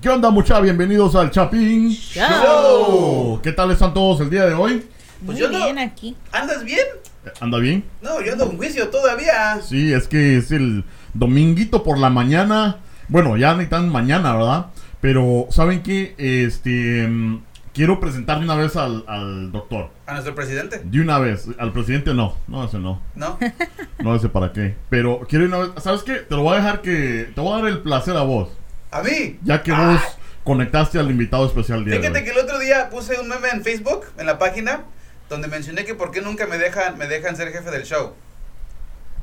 ¿Qué onda, mucha? Bienvenidos al Chapín Show. ¿Qué tal están todos el día de hoy? Pues Muy yo no- bien aquí. ¿Andas bien? ¿Anda bien? No, yo ando en juicio todavía. Sí, es que es el dominguito por la mañana. Bueno, ya ni tan mañana, ¿verdad? Pero, ¿saben qué? Este. mm, Quiero presentar de una vez al, al doctor. A nuestro presidente. De una vez. Al presidente no. No, ese no. ¿No? No sé para qué. Pero quiero de una vez. ¿Sabes qué? Te lo voy a dejar que. Te voy a dar el placer a vos. ¿A mí? Ya que vos conectaste al invitado especial día de Fíjate hoy. que el otro día puse un meme en Facebook, en la página, donde mencioné que por qué nunca me dejan, me dejan ser jefe del show.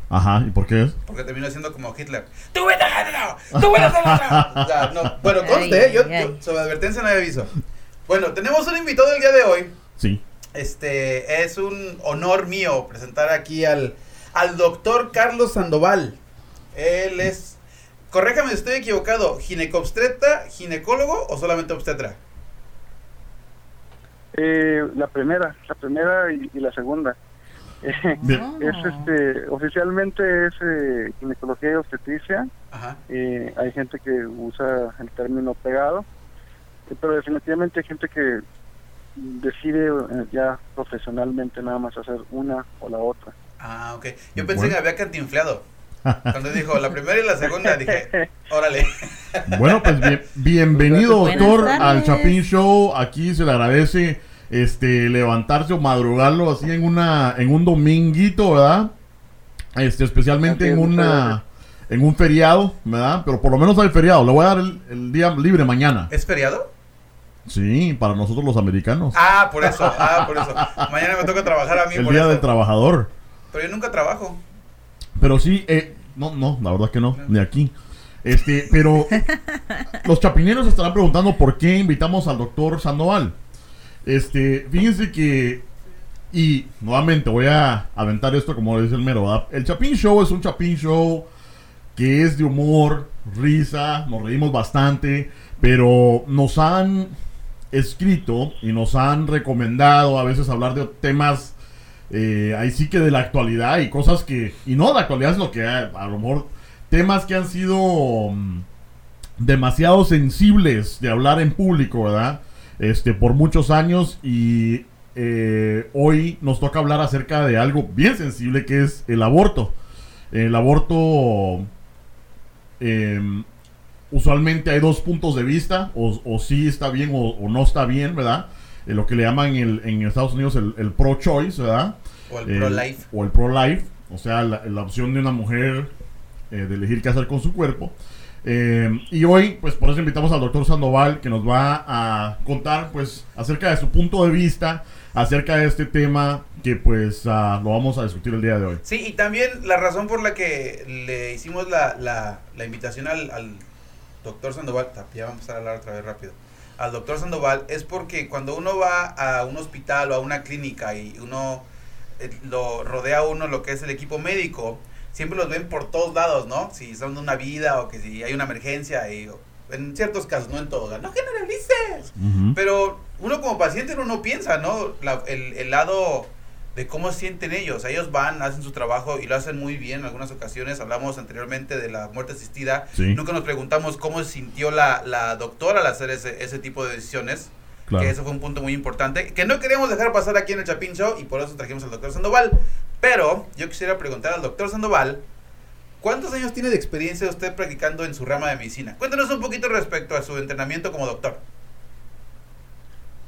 Ajá, ¿y por qué es? Porque termino siendo como Hitler. ¡Tú vete a ¡Tú vete a O sea, no. Bueno, conste, ¿eh? yo, yo sobre advertencia no había aviso. Bueno, tenemos un invitado el día de hoy. Sí. Este, es un honor mío presentar aquí al, al doctor Carlos Sandoval. Él es, corréjame si estoy equivocado, ginecobstetra, ginecólogo o solamente obstetra. Eh, la primera, la primera y, y la segunda. Eh, es este, oficialmente es eh, ginecología y obstetricia. Ajá. Eh, hay gente que usa el término pegado, eh, pero definitivamente hay gente que decide eh, ya profesionalmente nada más hacer una o la otra. Ah, ok. Yo pensé Bueno. que había cantinfleado. Cuando dijo la primera y la segunda, dije, órale. Bueno, pues bien- bienvenido, Buenas doctor, tardes. al Chapín Show. Aquí se le agradece este levantarse o madrugarlo así en una en un dominguito, ¿verdad? Este, especialmente en una en un feriado, ¿verdad? Pero por lo menos hay feriado. Le voy a dar el, el día libre mañana. ¿Es feriado? Sí, para nosotros los americanos. Ah, por eso, ah, por eso. Mañana me toca trabajar a mí el por día eso. del trabajador. Pero yo nunca trabajo. Pero sí, eh, no, no, la verdad que no, ni aquí. Este, pero los chapineros estarán preguntando por qué invitamos al doctor Sandoval. Este, fíjense que, y nuevamente voy a aventar esto como dice el mero, ¿verdad? El Chapín Show es un Chapín Show que es de humor, risa, nos reímos bastante, pero nos han escrito y nos han recomendado a veces hablar de temas eh, ahí sí que de la actualidad y cosas que, y no la actualidad, sino que a, a lo mejor temas que han sido mm, demasiado sensibles de hablar en público, ¿verdad? Este, por muchos años y eh, hoy nos toca hablar acerca de algo bien sensible que es el aborto. El aborto, em, usualmente hay dos puntos de vista, o, o sí está bien o, no está bien, ¿verdad? Eh, lo que le llaman el- en Estados Unidos el, el pro-choice, ¿verdad? O el Eh, pro-life. O el pro-life, o sea, la, la opción de una mujer eh, de elegir qué hacer con su cuerpo. Eh, y hoy, pues por eso invitamos al doctor Sandoval, que nos va a contar, pues, acerca de su punto de vista, acerca de este tema, que pues ah, lo vamos a discutir el día de hoy. Sí, y también la razón por la que le hicimos la, la, la invitación al, al doctor Sandoval, ya vamos a hablar otra vez rápido, al doctor Sandoval es porque cuando uno va a un hospital o a una clínica y uno lo rodea a uno lo que es el equipo médico, siempre los ven por todos lados, ¿no? Si son de una vida o que si hay una emergencia, y, en ciertos casos, no en todos, no generalices. Pero uno como paciente uno no piensa, ¿no? La- el, el lado de cómo sienten ellos. Ellos van, hacen su trabajo y lo hacen muy bien en algunas ocasiones. Hablamos anteriormente de la muerte asistida. Sí. Nunca nos preguntamos cómo sintió la, la doctora al hacer ese, ese tipo de decisiones. Claro. Que eso fue un punto muy importante. Que no queríamos dejar pasar aquí en el Chapín Show y por eso trajimos al doctor Sandoval. Pero yo quisiera preguntar al doctor Sandoval. ¿Cuántos años tiene de experiencia usted practicando en su rama de medicina? Cuéntanos un poquito respecto a su entrenamiento como doctor.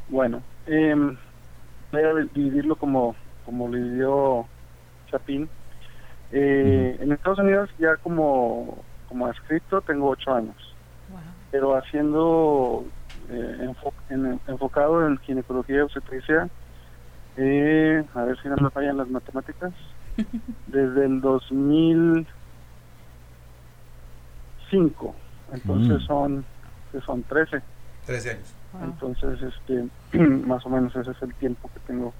Bueno, eh, voy a dividirlo como, como lo dividió Chapín. Eh, En Estados Unidos ya como, como adscrito tengo ocho años, Wow. pero haciendo eh, enfo- en- enfocado en ginecología y obstetricia, eh, a ver si no me fallan las matemáticas, desde el 2005. Entonces Mm. son, son 13. 13 años. Wow. Entonces, este, más o menos ese es el tiempo que tengo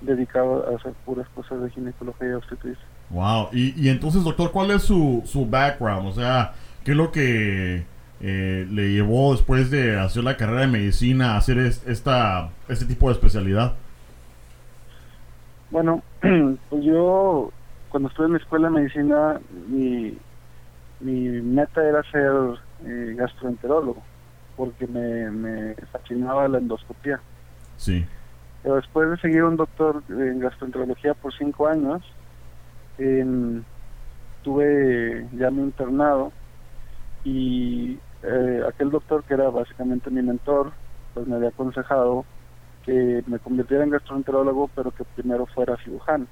dedicado a hacer puras cosas de ginecología y obstetricia. Wow. Y, y entonces, doctor, ¿cuál es su, su background? O sea, ¿qué es lo que eh, le llevó después de hacer la carrera de medicina a hacer es- esta, este tipo de especialidad? Bueno, pues yo cuando estuve en mi escuela de medicina, mi, mi meta era ser eh, gastroenterólogo, porque me, me fascinaba la endoscopía. Sí. Pero después de seguir un doctor en gastroenterología por cinco años, tuve ya mi internado y eh, aquel doctor que era básicamente mi mentor, pues me había aconsejado que me convirtiera en gastroenterólogo, pero que primero fuera cirujano.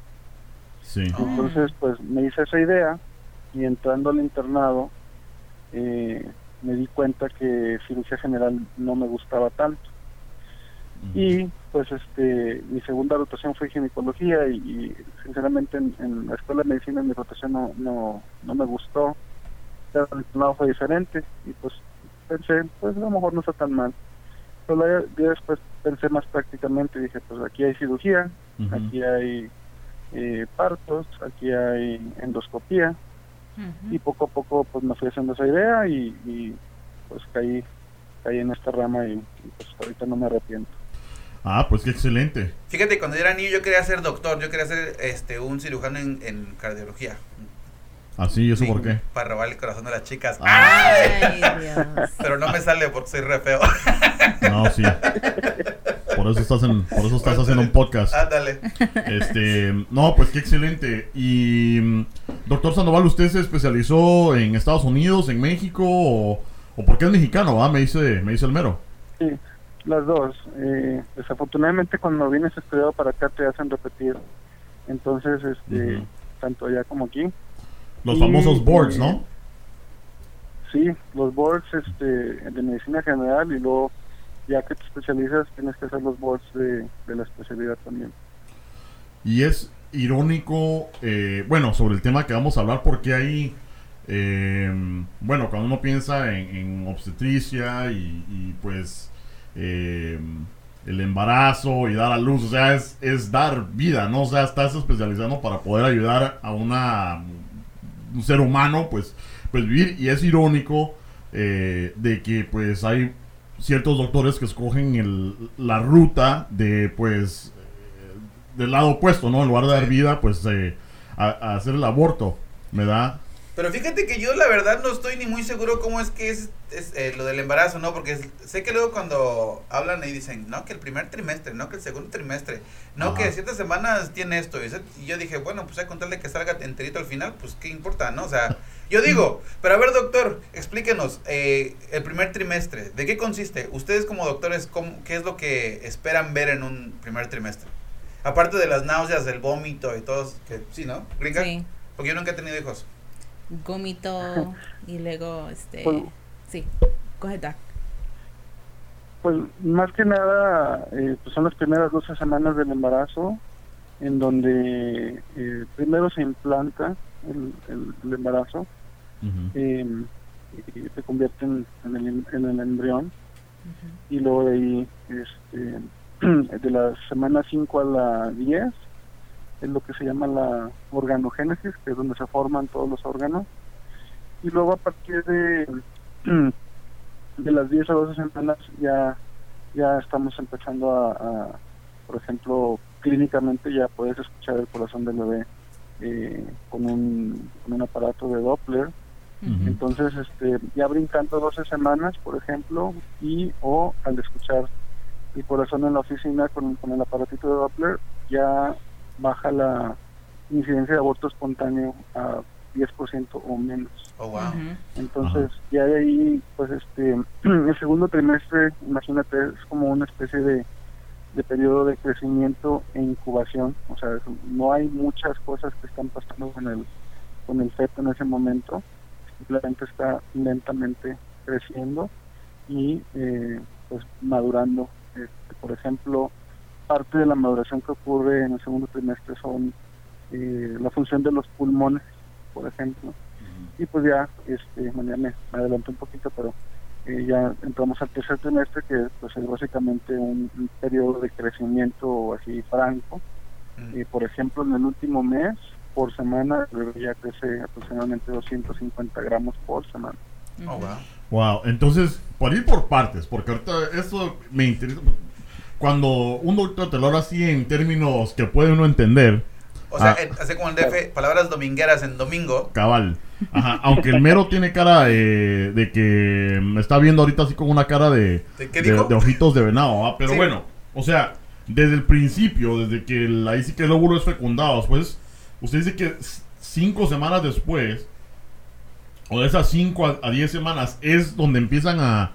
Sí. Entonces, pues me hice esa idea y entrando al internado eh, me di cuenta que cirugía general no me gustaba tanto. Y pues este mi segunda rotación fue ginecología y, y sinceramente en, en la escuela de medicina mi rotación no, no, no me gustó. Pero el internado fue diferente y pues pensé, pues a lo mejor no está tan mal. Pero la- ya después pensé más prácticamente y dije, pues aquí hay cirugía, aquí hay eh, partos, aquí hay endoscopía y poco a poco pues me fui haciendo esa idea y, y, pues caí caí en esta rama y, y, pues ahorita no me arrepiento. Ah, pues qué excelente. Fíjate, cuando yo era niño yo quería ser doctor, yo quería ser este un cirujano en, en cardiología. Así, ¿y eso por qué? Para robar el corazón de las chicas. Ay, Dios. Pero no me sale porque soy re feo. No, sí. Por eso estás en, por eso estás haciendo un podcast. Ándale. Este, no, pues qué excelente. Y mm, doctor Sandoval, ¿usted se especializó en Estados Unidos, en México o, o por qué es mexicano? va? Me dice, me dice el mero. Sí, las dos. Eh, desafortunadamente cuando vienes estudiado para acá te hacen repetir. Entonces, este, tanto allá como aquí. Los Y, famosos boards, eh, ¿no? Sí, los boards este, de medicina general y luego ya que te especializas tienes que hacer los boards de, de la especialidad también. Y es irónico, eh, bueno, sobre el tema que vamos a hablar, porque hay, eh, bueno, cuando uno piensa en, en obstetricia y, y, pues eh, el embarazo y dar a luz, o sea, es, es dar vida, ¿no? O sea, estás especializando para poder ayudar a una, un ser humano, pues, pues vivir. Y es irónico eh, de que pues hay ciertos doctores que escogen el, la ruta de pues eh, del lado opuesto, ¿no? En lugar de dar vida, pues eh, a, a hacer el aborto, ¿me da? Pero fíjate que yo la verdad no estoy ni muy seguro cómo es que es, es, eh, lo del embarazo, ¿no? Porque es- sé que luego cuando hablan y dicen, no, que el primer trimestre, no, que el segundo trimestre, no, Ajá. que ciertas semanas tiene esto. Y, ese- y yo dije, bueno, pues a contarle que salga enterito al final, pues qué importa, ¿no? O sea, yo digo, pero a ver, doctor, explíquenos, eh, el primer trimestre, ¿de qué consiste? Ustedes como doctores, ¿cómo- ¿qué es lo que esperan ver en un primer trimestre? Aparte de las náuseas, del vómito y todo, que sí, ¿no? Gringa? Sí, Porque yo nunca he tenido hijos. Gómito y luego, este, Pues- sí, coge Doc. Pues más que nada, eh, pues son las primeras 12 semanas del embarazo, en donde eh, primero se implanta el, el- el embarazo eh, y se convierte en, en el, em- en el embrión, y luego de ahí, este, de la semana 5 a la 10, es lo que se llama la organogénesis, que es donde se forman todos los órganos, y luego a partir de, de las 10 a 12 semanas ya, ya estamos empezando a, a, por ejemplo, clínicamente ya puedes escuchar el corazón del bebé eh, con, un, con un aparato de Doppler, entonces, este, ya brincando 12 semanas, por ejemplo, y o al escuchar el corazón en la oficina con, con el aparatito de Doppler, ya baja la incidencia de aborto espontáneo a 10% o menos. Oh, wow. Entonces, ya de ahí, pues, este, el segundo trimestre, imagínate, es como una especie de, de periodo de crecimiento e incubación. O sea, es- no hay muchas cosas que están pasando con el, con el feto en ese momento. Simplemente está lentamente creciendo y, eh, pues, madurando. Este, por ejemplo, parte de la maduración que ocurre en el segundo trimestre son eh, la función de los pulmones, por ejemplo y pues ya este ya me, me adelanté un poquito pero eh, ya entramos al tercer trimestre que pues es básicamente un, un periodo de crecimiento así franco Mm. y por ejemplo en el último mes por semana ya crece aproximadamente 250 gramos por semana Oh, wow. Wow, entonces, por ir por partes, porque ahorita esto me interesa. Cuando un doctor te lo habla así en términos que puede uno entender, O sea, Ah. en- así como en DF, palabras domingueras en domingo. Cabal. Ajá, aunque el mero tiene cara de, de que me está viendo ahorita así con una cara de, ¿De qué de, dijo? de ojitos de venado, ¿va? Pero Sí. bueno, o sea, desde el principio, desde que el, ahí sí que el óvulo es fecundado, pues, usted dice que cinco semanas después, o de esas cinco a, a diez semanas, es donde empiezan a,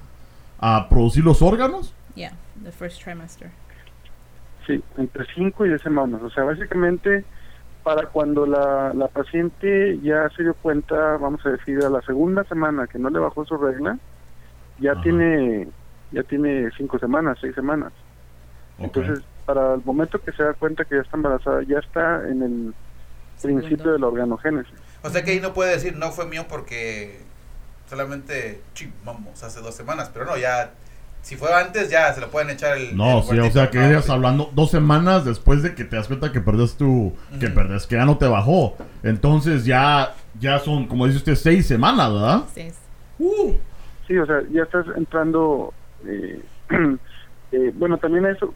a producir los órganos. Yeah, the first trimester. Sí, entre 5 y 10 semanas. O sea, básicamente para cuando la, la paciente ya se dio cuenta, vamos a decir, a la segunda semana que no le bajó su regla, ya Ajá. tiene ya tiene cinco semanas, seis semanas. Ok. Entonces, para el momento que se da cuenta que ya está embarazada, ya está en el principio de la organogénesis. O sea que ahí no puede decir, no fue mío porque solamente, ching, vamos, hace dos semanas. Pero no, ya, si fue antes, ya se lo pueden echar el. No, el sí, o sea que No, estás sí. hablando dos semanas después de que te das cuenta que perdés tu, que Ujú. perdés, que ya no te bajó. Entonces ya, ya son, como dice usted, seis semanas, ¿verdad? Seis. Uh, Sí, o sea, ya estás entrando. eh, eh, bueno, también eso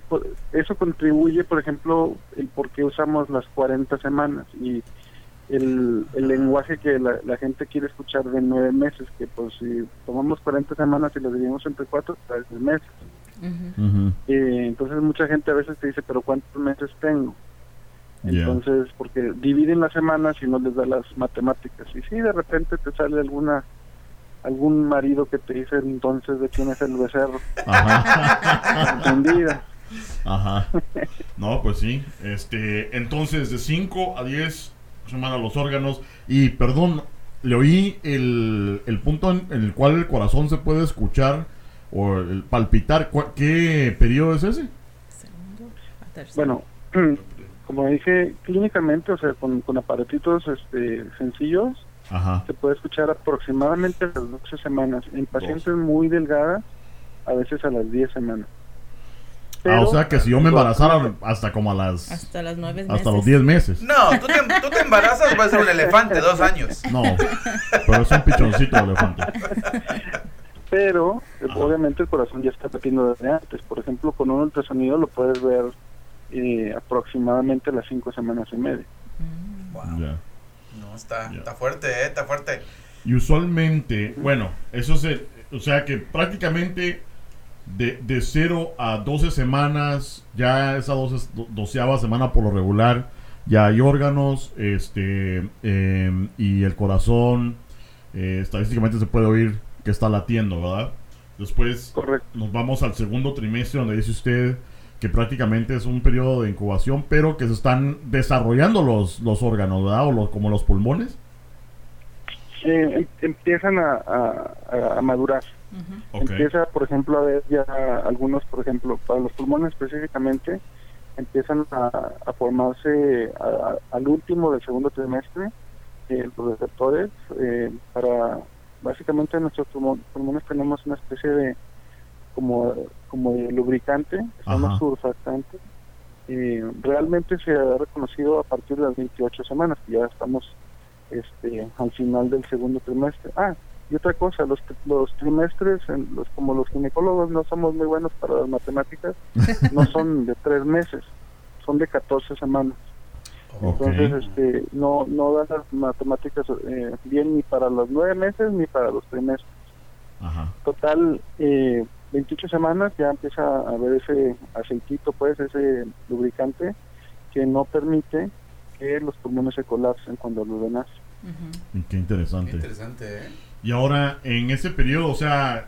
eso contribuye, por ejemplo, el por qué usamos las 40 semanas y el, el lenguaje que la, la gente quiere escuchar de nueve meses, que pues si tomamos 40 semanas y lo dividimos entre cuatro, pues es meses. Ujú, Eh, entonces mucha gente a veces te dice, pero ¿cuántos meses tengo? Entonces, porque dividen las semanas y no les da las matemáticas. Y sí, de repente te sale alguna algún marido que te dice entonces de quién es el becerro. Ajá. Confundida. Ajá. No, pues sí. Este, entonces de 5 a 10 semanas los órganos y perdón, le oí el, el punto en, en el cual el corazón se puede escuchar o el palpitar. ¿Cuál- ¿Qué periodo es ese? Segundo a tercero. Bueno, como dije, clínicamente, o sea, con, con aparatitos este, sencillos, Ajá. se puede escuchar aproximadamente a las 12 semanas. En pacientes muy delgadas, a veces a las 10 semanas. Ah, o sea que si yo me embarazara hasta como a las hasta las nueve meses. hasta los 10 meses. No, tú te, tú te embarazas, vas a ser un elefante, dos años. No, pero es un pichoncito de elefante. Pero Ajá. obviamente el corazón ya está latiendo desde antes. Por ejemplo, con un ultrasonido lo puedes ver eh, aproximadamente a las 5 semanas y media. Mm. Wow. Ya. No, está, está fuerte, eh, está fuerte. Y usualmente, bueno, eso es, el- o sea que prácticamente de, de 0 a 12 semanas, ya esa 12, do- doceava semana por lo regular, ya hay órganos, este, em, y el corazón, eh, estadísticamente se puede oír que está latiendo, ¿verdad? Después Correcto. nos vamos al segundo trimestre donde dice usted que prácticamente es un periodo de incubación, pero que se están desarrollando los, los órganos, ¿verdad? O los, como los pulmones. Eh, em- empiezan a, a- a- a Empieza, por ejemplo, a ver ya algunos, por ejemplo, para los pulmones específicamente, empiezan a, a formarse a- a- al último del segundo trimestre eh, los receptores eh, para, básicamente en nuestros pulmo- pulmones tenemos una especie de como, como de lubricante, Ajá. surfactante. Eh, realmente se ha reconocido a partir de las 28 semanas, que ya estamos este, al final del segundo trimestre. Ah, y otra cosa, los, los trimestres, en los, como los ginecólogos no somos muy buenos para las matemáticas, no son de tres meses, son de 14 semanas. Entonces, este, no, no dan las matemáticas eh, bien ni para los nueve meses ni para los trimestres. Ajá. Total, eh, 28 semanas ya empieza a haber ese aceitito, pues, ese lubricante que no permite que los pulmones se colapsen cuando nace. Ujú. Y Qué Qué interesante. interesante, ¿eh? Y ahora, en ese periodo, o sea,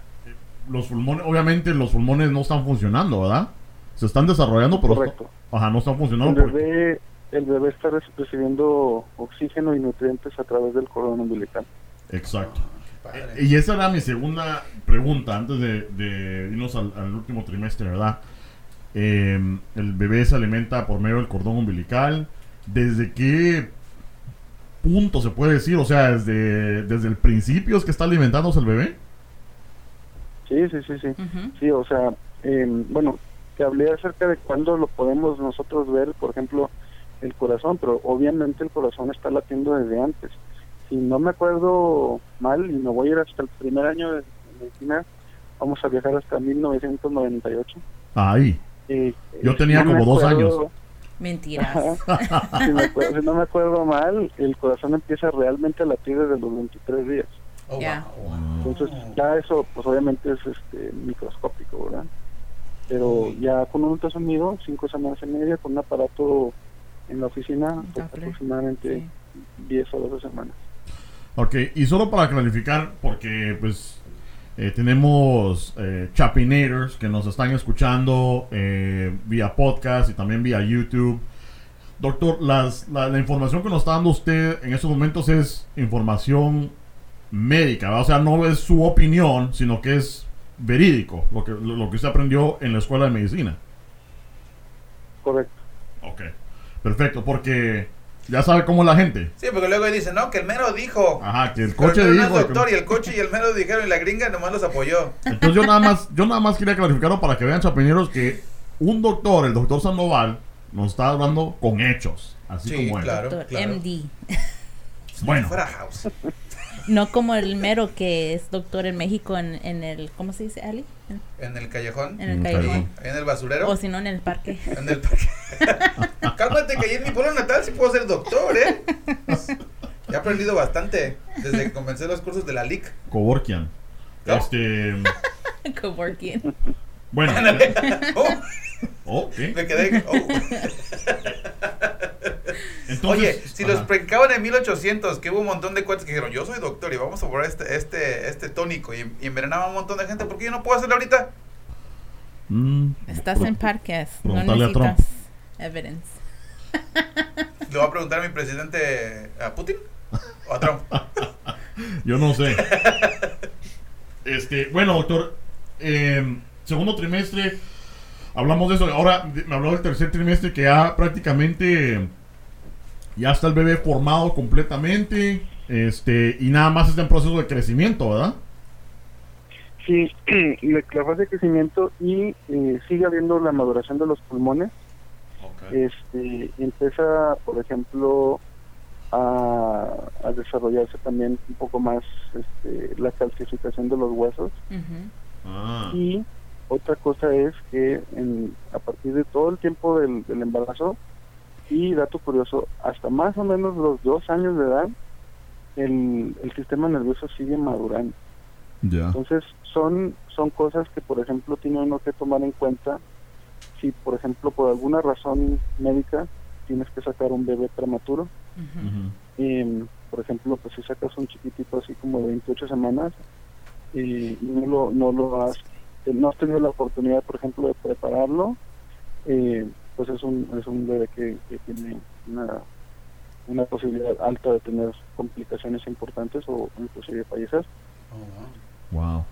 los pulmones, obviamente los pulmones no están funcionando, ¿verdad? Se están desarrollando, pero... Correcto. Ajá, no están El funcionando. porque- bebé, el bebé está re- recibiendo oxígeno y nutrientes a través del cordón umbilical. Exacto. Eh, Y esa era mi segunda pregunta antes de, de irnos al, al último trimestre, ¿verdad? Eh, el bebé se alimenta por medio del cordón umbilical. ¿Desde qué punto se puede decir? O sea, desde, desde el principio es que está alimentándose el bebé. Sí, sí, sí, sí. Sí, o sea, eh, bueno, te hablé acerca de cuándo lo podemos nosotros ver, por ejemplo, el corazón, pero obviamente el corazón está latiendo desde antes. Si no me acuerdo mal, y me voy a ir hasta el primer año de medicina, vamos a viajar hasta 1998. Ahí. Eh, Yo tenía no como dos acuerdo- Mentiras. Si, me acuerdo- si no me acuerdo mal, el corazón empieza realmente a latir desde los 23 días. Oh, wow. Entonces, ya eso, pues obviamente es este microscópico, ¿verdad? Pero ya con un ultrasonido, cinco semanas y media, con un aparato en la oficina, pues, aproximadamente Sí. 10 o 12 semanas. Ok, y solo para clarificar, porque pues eh, tenemos eh, Chapinators que nos están escuchando eh, vía podcast y también vía YouTube. Doctor, las, la, la información que nos está dando usted en estos momentos es información médica, ¿verdad? o sea, no es su opinión, sino que es verídico, lo que, lo, lo que usted aprendió en la escuela de medicina. Correcto. Ok, perfecto, porque ya sabe cómo es la gente. Sí, porque luego dicen, no, que el mero dijo. Ajá, que el Pero coche el mero no dijo... que- doctor y el coche y el mero dijeron y la gringa nomás los apoyó. Entonces yo nada más, yo nada más quería clarificarlo para que vean chapineros que un doctor, el doctor Sandoval, nos está hablando con hechos, así Sí, como es. claro. Doctor MD. Bueno, Fuera house. No como el mero que es doctor en México en, en el, ¿cómo se dice, Ali? En, el callejón. en el callejón. callejón. En el basurero. O si no, en el parque. En el parque. Cálmate que ahí en mi pueblo natal sí puedo ser doctor, ¿eh? He aprendido bastante desde que comencé los cursos de la LIC. Coworkian. ¿No? Este, Coworking. bueno. Oh, ok. me quedé. oh. Entonces, Oye, si los predicaban en 1800, que hubo un montón de cuates que dijeron, yo soy doctor y vamos a probar este, este, este tónico y, y envenenaban a un montón de gente, ¿por qué yo no puedo hacerlo ahorita? Mm, Estás en parques. No preguntarle a Trump. necesitas evidence. ¿Le voy a preguntar a mi presidente, a Putin o a Trump? Yo no sé. Este, bueno, doctor, eh, segundo trimestre, hablamos de eso. Ahora me habló del tercer trimestre que ya prácticamente ya está el bebé formado completamente. Este, y nada más está en proceso de crecimiento, ¿verdad? Sí, la la fase de crecimiento y eh, sigue habiendo la maduración de los pulmones. Este, empieza, por ejemplo, a, a desarrollarse también un poco más este, la calcificación de los huesos. Ah, Y otra cosa es que en, a partir de todo el tiempo del, del embarazo, y dato curioso, hasta más o menos los dos años de edad, el, el sistema nervioso sigue madurando. ya. Entonces, son, son cosas que, por ejemplo, tiene uno que tomar en cuenta si, por ejemplo, por alguna razón médica tienes que sacar un bebé prematuro. Em, por ejemplo, pues si sacas un chiquitito así como de 28 semanas y no lo, no lo has, eh, no has tenido la oportunidad, por ejemplo, de prepararlo, eh, pues es un, es un bebé que, que tiene una, una posibilidad alta de tener complicaciones importantes o inclusive fallecer. Wow.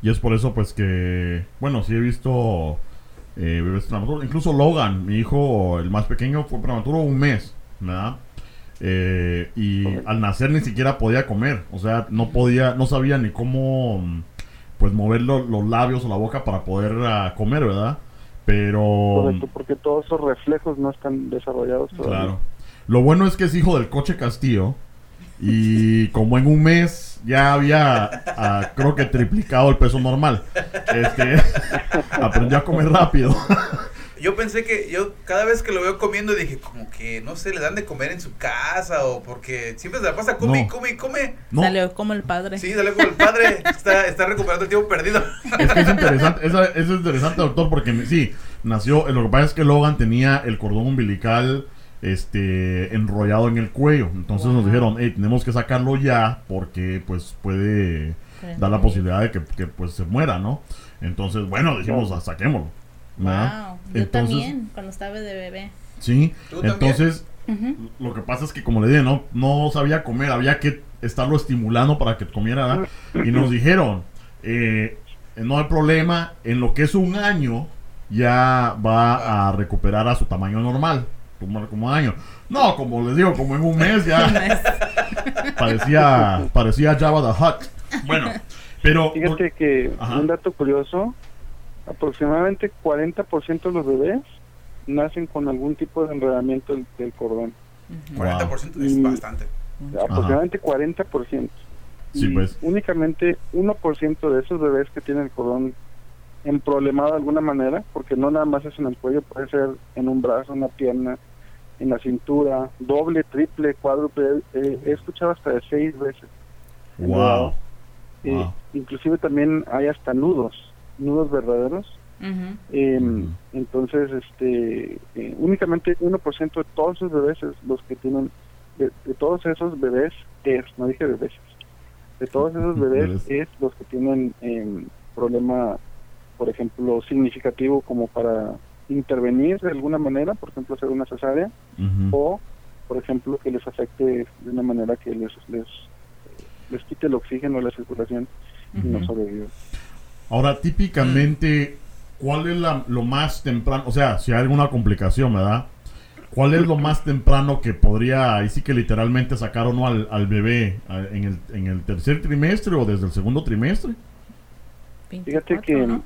Y es por eso, pues que, bueno, sí he visto eh, bebés prematuros. Incluso Logan, mi hijo, el más pequeño, fue prematuro un mes, ¿verdad? Eh, y al nacer ni siquiera podía comer. O sea, no podía, no sabía ni cómo, pues, mover lo- los labios o la boca para poder ah, comer, ¿verdad? Pero, Correcto, porque todos esos reflejos no están desarrollados todavía. claro. Lo bueno es que es hijo del coche Castillo. Y como en un mes ya había, ah, creo que triplicado el peso normal. Este, aprendió a comer rápido. Yo pensé que yo cada vez que lo veo comiendo dije como que no sé, le dan de comer en su casa o porque siempre se la pasa come No. come come. No, Salió como el padre. Sí, dale como el padre está, está recuperando el tiempo perdido. es que es interesante, eso, es interesante, doctor, porque sí, nació, lo que pasa es que Logan tenía el cordón umbilical este enrollado en el cuello. Entonces nos dijeron, hey, tenemos que sacarlo ya porque pues puede dar la posibilidad de que, que, pues se muera, ¿no? Entonces, bueno, dijimos, "Ah, saquémoslo. ¿Verdad? Wow. Yo Entonces- también, cuando estaba de bebé. Sí, entonces lo que pasa es que como le dije, no, no sabía comer, había que estarlo estimulando para que comiera. ¿verdad? Y nos dijeron, eh, no hay problema, en lo que es un año ya va a recuperar a su tamaño normal. Como, año. No, como les digo, como en un mes ya parecía, parecía Java the Hutt. Bueno, pero... Fíjate que Ajá. un dato curioso, aproximadamente 40% de los bebés nacen con algún tipo de enredamiento del, del cordón. Ujú. 40% es bastante. Aproximadamente 40%. Sí, y pues. únicamente 1% de esos bebés que tienen el cordón emproblemado de alguna manera, porque no nada más es en el cuello, puede ser en un brazo, una pierna, en la cintura, doble, triple, cuádruple, eh, he escuchado hasta de seis veces. Wow. Eh, Wow. Inclusive también hay hasta nudos, nudos verdaderos. Eh. Entonces, este, eh, únicamente 1% de todos esos bebés es los que tienen, de, de todos esos bebés es, no dije bebés, de todos esos bebés es los que tienen eh, problema, por ejemplo, significativo como para intervenir de alguna manera, por ejemplo, hacer una cesárea, o, por ejemplo, que les afecte de una manera que les, les, les quite el oxígeno de la circulación y no sobreviven. Ahora, típicamente, ¿cuál es la- lo más temprano? O sea, si hay alguna complicación, ¿verdad? ¿Cuál es lo más temprano que podría, ahí sí que literalmente sacar o no al, al bebé a- en el, en el tercer trimestre o desde el segundo trimestre? Fíjate 24, que ¿no?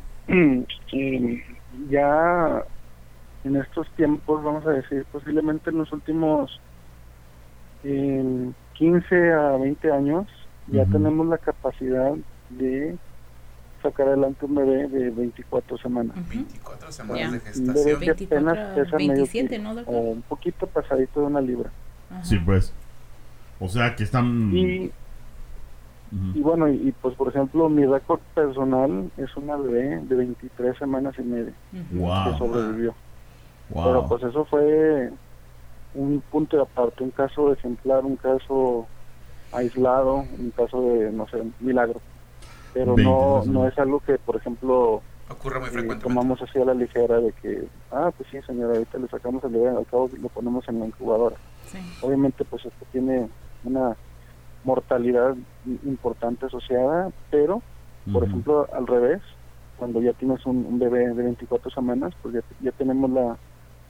eh, ya en estos tiempos, vamos a decir, posiblemente en los últimos eh, 15 a 20 años, ya tenemos la capacidad de sacar adelante un bebé de 24 semanas. Ujú. 24 semanas Ya. de bebé gestación. que 24, apenas pesa medio 27, kilo, ¿no, doctor? o un poquito pasadito de una libra. Ajá. Sí, pues. O sea, que están... Y, Ujú. y bueno, y, y, pues por ejemplo, mi récord personal es una bebé de 23 semanas y media Ujú. Wow. que sobrevivió. Wow. Pero pues eso fue un punto de aparte, un caso ejemplar, un caso aislado, un caso de, no sé, milagro. Pero no, 23 no es algo que, por ejemplo, Ocurre muy eh, frecuentemente. tomamos así a la ligera de que, ah, pues sí, señora, ahorita le sacamos el bebé, al cabo lo ponemos en la incubadora. Sí. Obviamente, pues esto tiene una mortalidad importante asociada, pero, por ejemplo, al revés, cuando ya tienes un, un bebé de 24 semanas, pues ya, ya tenemos la,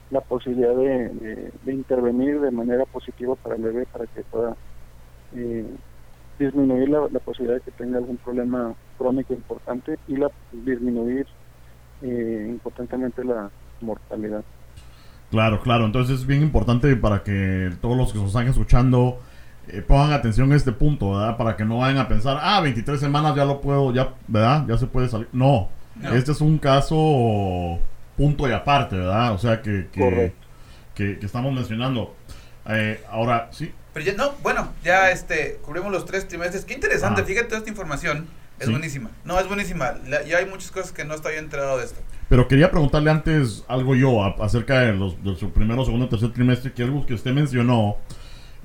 la posibilidad de, de- de intervenir de manera positiva para el bebé, para que pueda eh, disminuir la, la posibilidad de que tenga algún problema crónico importante y la disminuir eh, importantemente la mortalidad. Claro, claro. Entonces es bien importante para que todos los que nos están escuchando eh, pongan atención a este punto, ¿verdad? Para que no vayan a pensar, ah, 23 semanas ya lo puedo, ya, ¿verdad? Ya se puede salir. No, No. este es un caso punto y aparte, ¿verdad? O sea, que, que, Correcto. que, que estamos mencionando. Eh, ahora, sí. Pero ya, no, bueno, ya este, cubrimos los tres trimestres. Qué interesante, Ah. fíjate toda esta información. Es Sí. buenísima. No, es buenísima. La- ya hay muchas cosas que no estoy enterado de esto. Pero quería preguntarle antes algo yo a- acerca de, los, de su primero, segundo, tercer trimestre, que algo que usted mencionó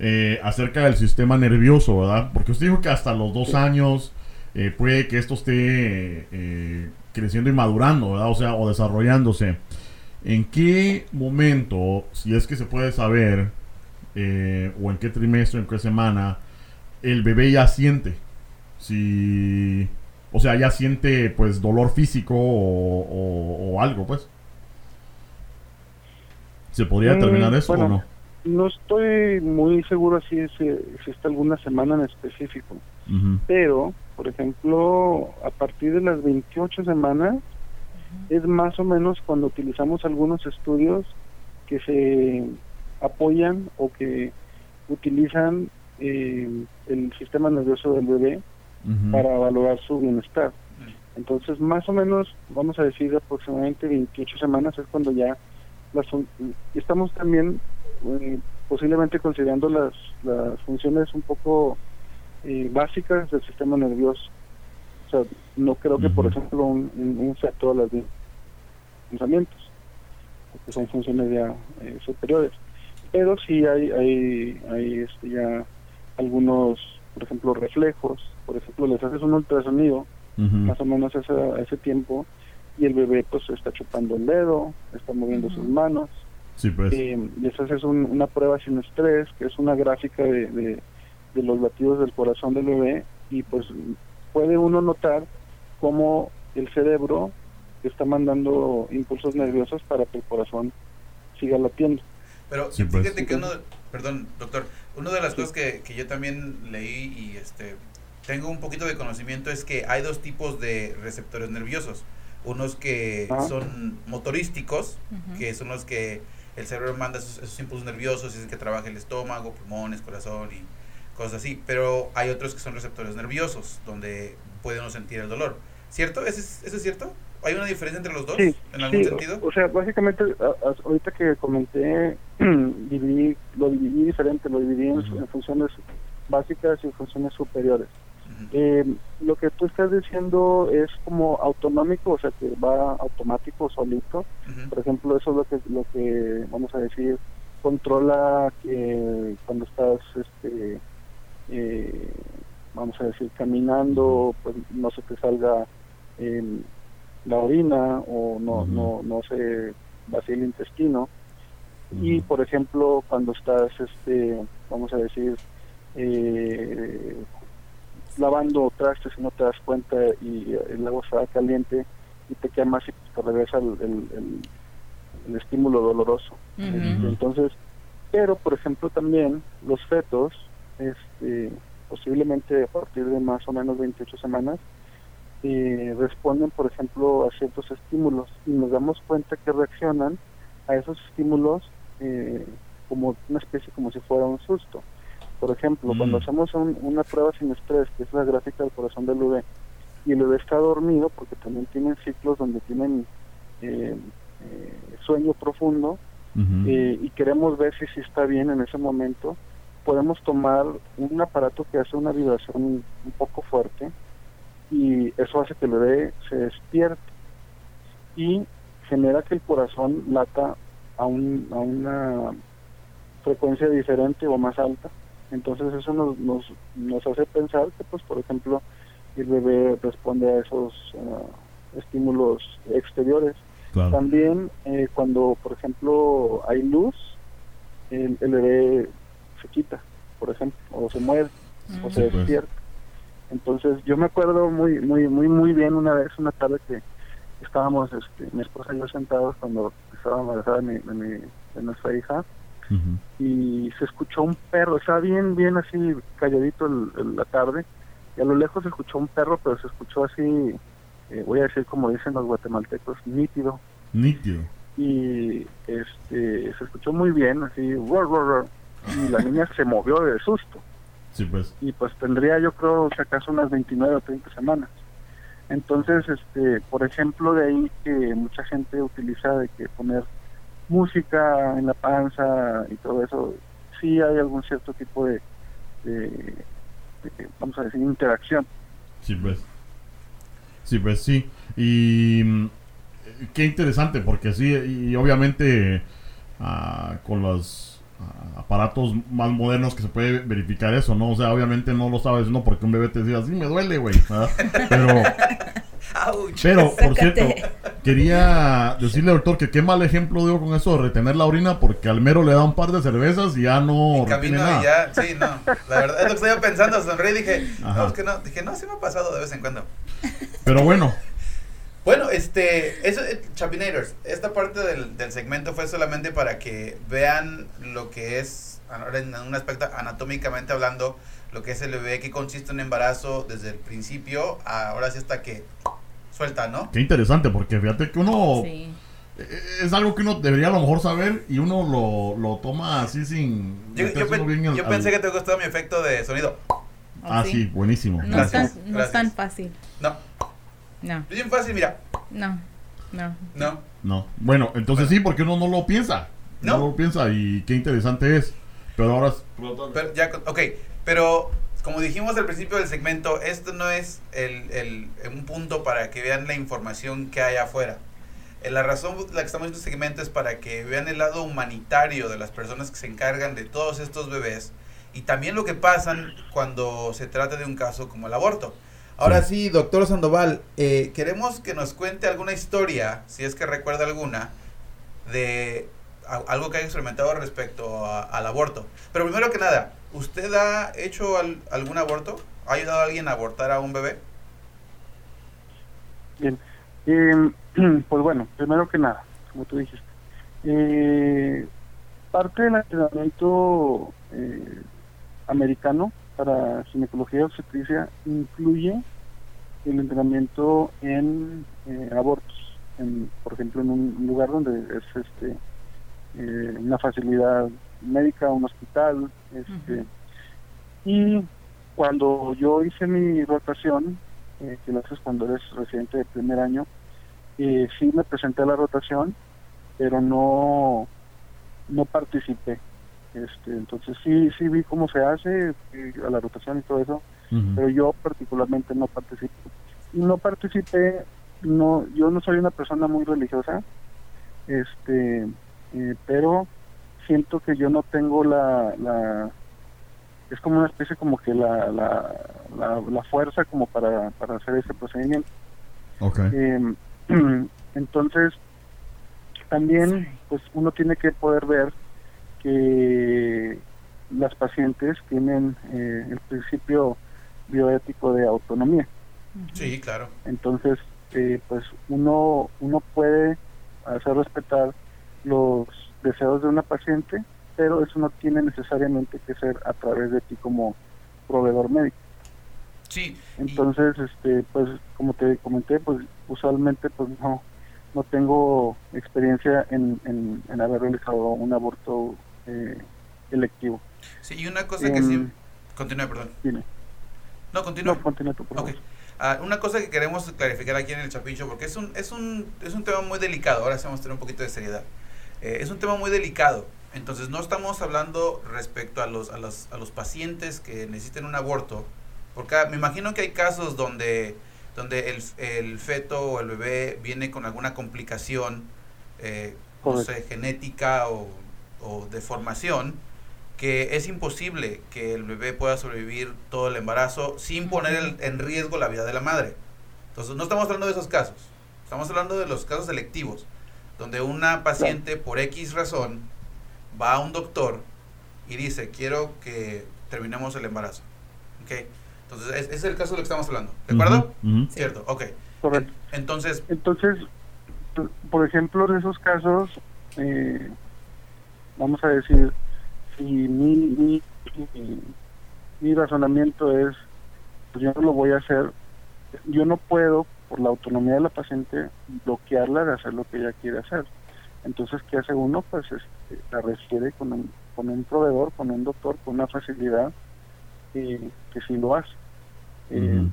eh, acerca del sistema nervioso, ¿verdad? Porque usted dijo que hasta los dos años eh, puede que esto esté eh, creciendo y madurando, ¿verdad? O sea, o desarrollándose. ¿En qué momento, si es que se puede saber, eh, o en qué trimestre, en qué semana, el bebé ya siente? Si... O sea, ya siente pues dolor físico o, o- o algo, pues. ¿Se podría Mm, determinar eso bueno. o no? No estoy muy seguro si es, eh, existe alguna semana en específico, pero, por ejemplo, a partir de las 28 semanas es más o menos cuando utilizamos algunos estudios que se apoyan o que utilizan eh, el sistema nervioso del bebé para valorar su bienestar. Entonces, más o menos, vamos a decir aproximadamente 28 semanas es cuando ya las estamos también eh, posiblemente considerando las, las funciones un poco eh, básicas del sistema nervioso. O sea, no creo que, por ejemplo, un, un, un feto a las de pensamientos, porque son funciones ya eh, superiores. Pero sí hay, hay, hay este, ya algunos, por ejemplo, reflejos. Por ejemplo, les haces un ultrasonido más o menos a ese, ese tiempo y el bebé pues está chupando el dedo, está moviendo sus manos. Sí, pues. Eh, les haces un- una prueba sin estrés, que es una gráfica de, de, de los latidos del corazón del bebé y pues puede uno notar cómo el cerebro está mandando impulsos nerviosos para que el corazón siga latiendo. Pero Sí, pues. fíjate que uno, perdón, doctor, una de las cosas que, que yo también leí y este tengo un poquito de conocimiento es que hay dos tipos de receptores nerviosos. Unos que Ah. son motorísticos, que son los que el cerebro manda esos, esos impulsos nerviosos y es que trabaja el estómago, pulmones, corazón y cosas así. Pero hay otros que son receptores nerviosos, donde puede uno sentir el dolor. ¿Cierto? ¿Eso es, eso es cierto? ¿Hay una diferencia entre los dos Sí, en algún sí, sentido? O sea, básicamente, a- a- ahorita que comenté, dividí, lo dividí diferente, lo dividí en, funciones básicas y funciones superiores. Eh, lo que tú estás diciendo es como autonómico, o sea, que va automático, solito. Por ejemplo, eso es lo que, lo que vamos a decir, controla que cuando estás, este, eh, vamos a decir, caminando, pues no se te salga em, la orina o no, no, no se vacíe el intestino. Y, por ejemplo, cuando estás, este, vamos a decir, eh, lavando trastes y no te das cuenta y el agua está caliente y te quemas y te regresa el, el- el- el estímulo doloroso. Entonces, pero por ejemplo también los fetos, este, posiblemente a partir de más o menos 28 semanas, eh, responden por ejemplo a ciertos estímulos y nos damos cuenta que reaccionan a esos estímulos eh, como una especie como si fuera un susto. Por ejemplo, Mm. cuando hacemos un- una prueba sin estrés, que es la gráfica del corazón del bebé, y el bebé está dormido, porque también tienen ciclos donde tienen eh, eh, sueño profundo, eh, y queremos ver si sí está bien en ese momento, podemos tomar un aparato que hace una vibración un poco fuerte y eso hace que el bebé se despierte y genera que el corazón lata a, un, a una frecuencia diferente o más alta. Entonces eso nos, nos, nos hace pensar que, pues, por ejemplo, el bebé responde a esos ah, estímulos exteriores. Claro. También eh, cuando, por ejemplo, hay luz, el, el bebé se quita, por ejemplo, o se mueve, o se Sí, pues. Entonces, yo me acuerdo muy, muy, muy, muy bien una vez, una tarde que estábamos, este, mi esposa y yo sentados cuando estaba embarazada de, mi, de, mi- de nuestra hija, y se escuchó un perro, estaba bien, bien así calladito el- el- la tarde, y a lo lejos se escuchó un perro, pero se escuchó así, eh, voy a decir como dicen los guatemaltecos, nítido, Nítido. y este se escuchó muy bien, así, y la niña se movió de susto, Sí, pues. y pues tendría yo creo si acaso unas 29 o 30 semanas. Entonces, este, por ejemplo, de ahí que mucha gente utiliza de que poner música en la panza y todo eso, sí hay algún cierto tipo de, de, de, vamos a decir, interacción. Sí, pues. Sí, pues sí. Y mm, qué interesante, porque sí, y obviamente ah, con los ah, aparatos más modernos que se puede verificar eso, ¿no? O sea, obviamente no lo sabes, no, porque un bebé te decía, sí, me duele, güey. Pero, pero, por cierto, quería decirle, doctor, que qué mal ejemplo dio con eso de retener la orina, porque al mero le da un par de cervezas y ya no En retiene camino nada. y ya, sí, no. La verdad es lo que estaba pensando, sonreí y dije, Ajá. no, es que no, dije, no, sí me ha pasado de vez en cuando. Pero bueno, Bueno, este, eso, eh, Chapinators, esta parte del, del segmento fue solamente para que vean lo que es, ahora en un aspecto anatómicamente hablando, lo que es el bebé, que consiste un embarazo desde el principio, a- ahora sí hasta que suelta, ¿no? qué interesante, porque fíjate que uno... Sí. Eh, Es algo que uno debería a lo mejor saber y uno lo, lo toma así sin... Yo, yo pen- bien al- yo al- pensé que te gustó mi efecto de sonido. Ah, ¿Sí? sí, buenísimo. No, Gracias, es tan, no es tan fácil. No, No, es bien fácil, mira. no, no. No, No. Bueno, entonces Bueno. sí, porque uno no lo piensa. No, No. lo piensa y qué interesante es. Pero ahora... Pero ya, ok, pero como dijimos al principio del segmento, esto no es el, el- un punto para que vean la información que hay afuera. Eh, La razón por la que estamos en este segmento es para que vean el lado humanitario de las personas que se encargan de todos estos bebés y también lo que pasan cuando se trata de un caso como el aborto. Ahora sí, doctor Sandoval, eh, queremos que nos cuente alguna historia, si es que recuerda alguna, de a- algo que haya experimentado respecto a- al aborto. Pero primero que nada, ¿usted ha hecho al- algún aborto? ¿Ha ayudado a alguien a abortar a un bebé? Bien, Eh, pues bueno, primero que nada, como tú dijiste, eh, parte del entrenamiento eh, americano para ginecología y obstetricia incluye el entrenamiento en eh, abortos, en, por ejemplo, en un lugar donde es este eh, una facilidad médica, un hospital, este, y cuando yo hice mi rotación, eh, que lo haces cuando eres residente de primer año, sí me presenté a la rotación, pero no, no participé. Este, entonces sí, sí vi cómo se hace, a la rotación y todo eso, pero yo particularmente no participé. Y no participé, no, yo no soy una persona muy religiosa, este, eh, pero siento que yo no tengo la, la es como una especie como que la, la, la, fuerza como para, para hacer ese procedimiento. Okay. Em, entonces, también pues uno tiene que poder ver que las pacientes tienen eh, el principio bioético de autonomía. Sí, claro. Entonces, eh, pues uno, uno puede hacer respetar los deseos de una paciente, pero eso no tiene necesariamente que ser a través de ti como proveedor médico. Sí. Entonces, este, pues como te comenté, pues usualmente pues no no tengo experiencia en, en, haber realizado un aborto eh, electivo. Sí, y una cosa que sí... Em, continúa, perdón. No, continúa. No, continúa tú, por okay. Ah, una cosa que queremos clarificar aquí en el Chapincho, porque es un, es un, es un tema muy delicado, ahora sí vamos a tener un poquito de seriedad. Eh, es un tema muy delicado, entonces no estamos hablando respecto a los, a los, a los pacientes que necesiten un aborto, porque me imagino que hay casos donde, donde el, el feto o el bebé viene con alguna complicación, eh, no sé, genética o, o deformación, que es imposible que el bebé pueda sobrevivir todo el embarazo sin poner en riesgo la vida de la madre. Entonces, no estamos hablando de esos casos, estamos hablando de los casos selectivos, donde una paciente por X razón va a un doctor y dice, quiero que terminemos el embarazo. ¿Okay? Entonces, ese es el caso de lo que estamos hablando. ¿De acuerdo? Cierto, ok. Entonces, Entonces, por ejemplo, en esos casos, eh, vamos a decir, si mi, mi, razonamiento es, pues yo no lo voy a hacer, yo no puedo, por la autonomía de la paciente, bloquearla de hacer lo que ella quiere hacer. Entonces, ¿qué hace uno? Pues este, la refiere con un, con un proveedor, con un doctor, con una facilidad que sí lo hace. Eh,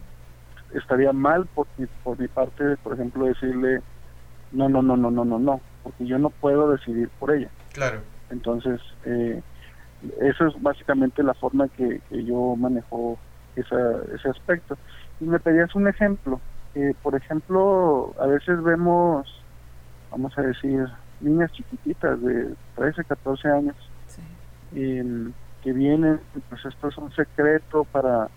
estaría mal por mi, por mi parte, por ejemplo, decirle, no, no, no, no, no, no, no, porque yo no puedo decidir por ella. Claro. Entonces, eh, eso es básicamente la forma que, yo manejo esa, ese aspecto. Y me pedías un ejemplo. Eh, por ejemplo, a veces vemos, vamos a decir, niñas chiquititas de 13, 14 años em, que vienen, pues esto es un secreto para,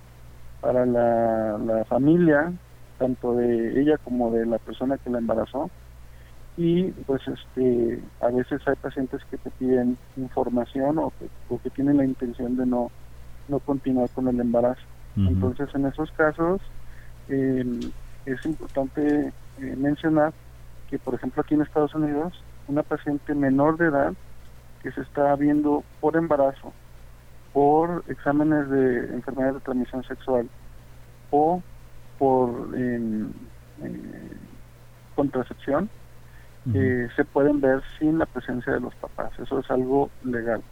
para la, la familia, tanto de ella como de la persona que la embarazó y pues este a veces hay pacientes que te piden información o que, tienen la intención de no no continuar con el embarazo. Entonces en esos casos em, es importante eh, mencionar que por ejemplo aquí en Estados Unidos una paciente menor de edad que se está viendo por embarazo por exámenes de enfermedad de transmisión sexual o por em, eh, contracepción eh, se pueden ver sin la presencia de los papás. Eso es algo legal.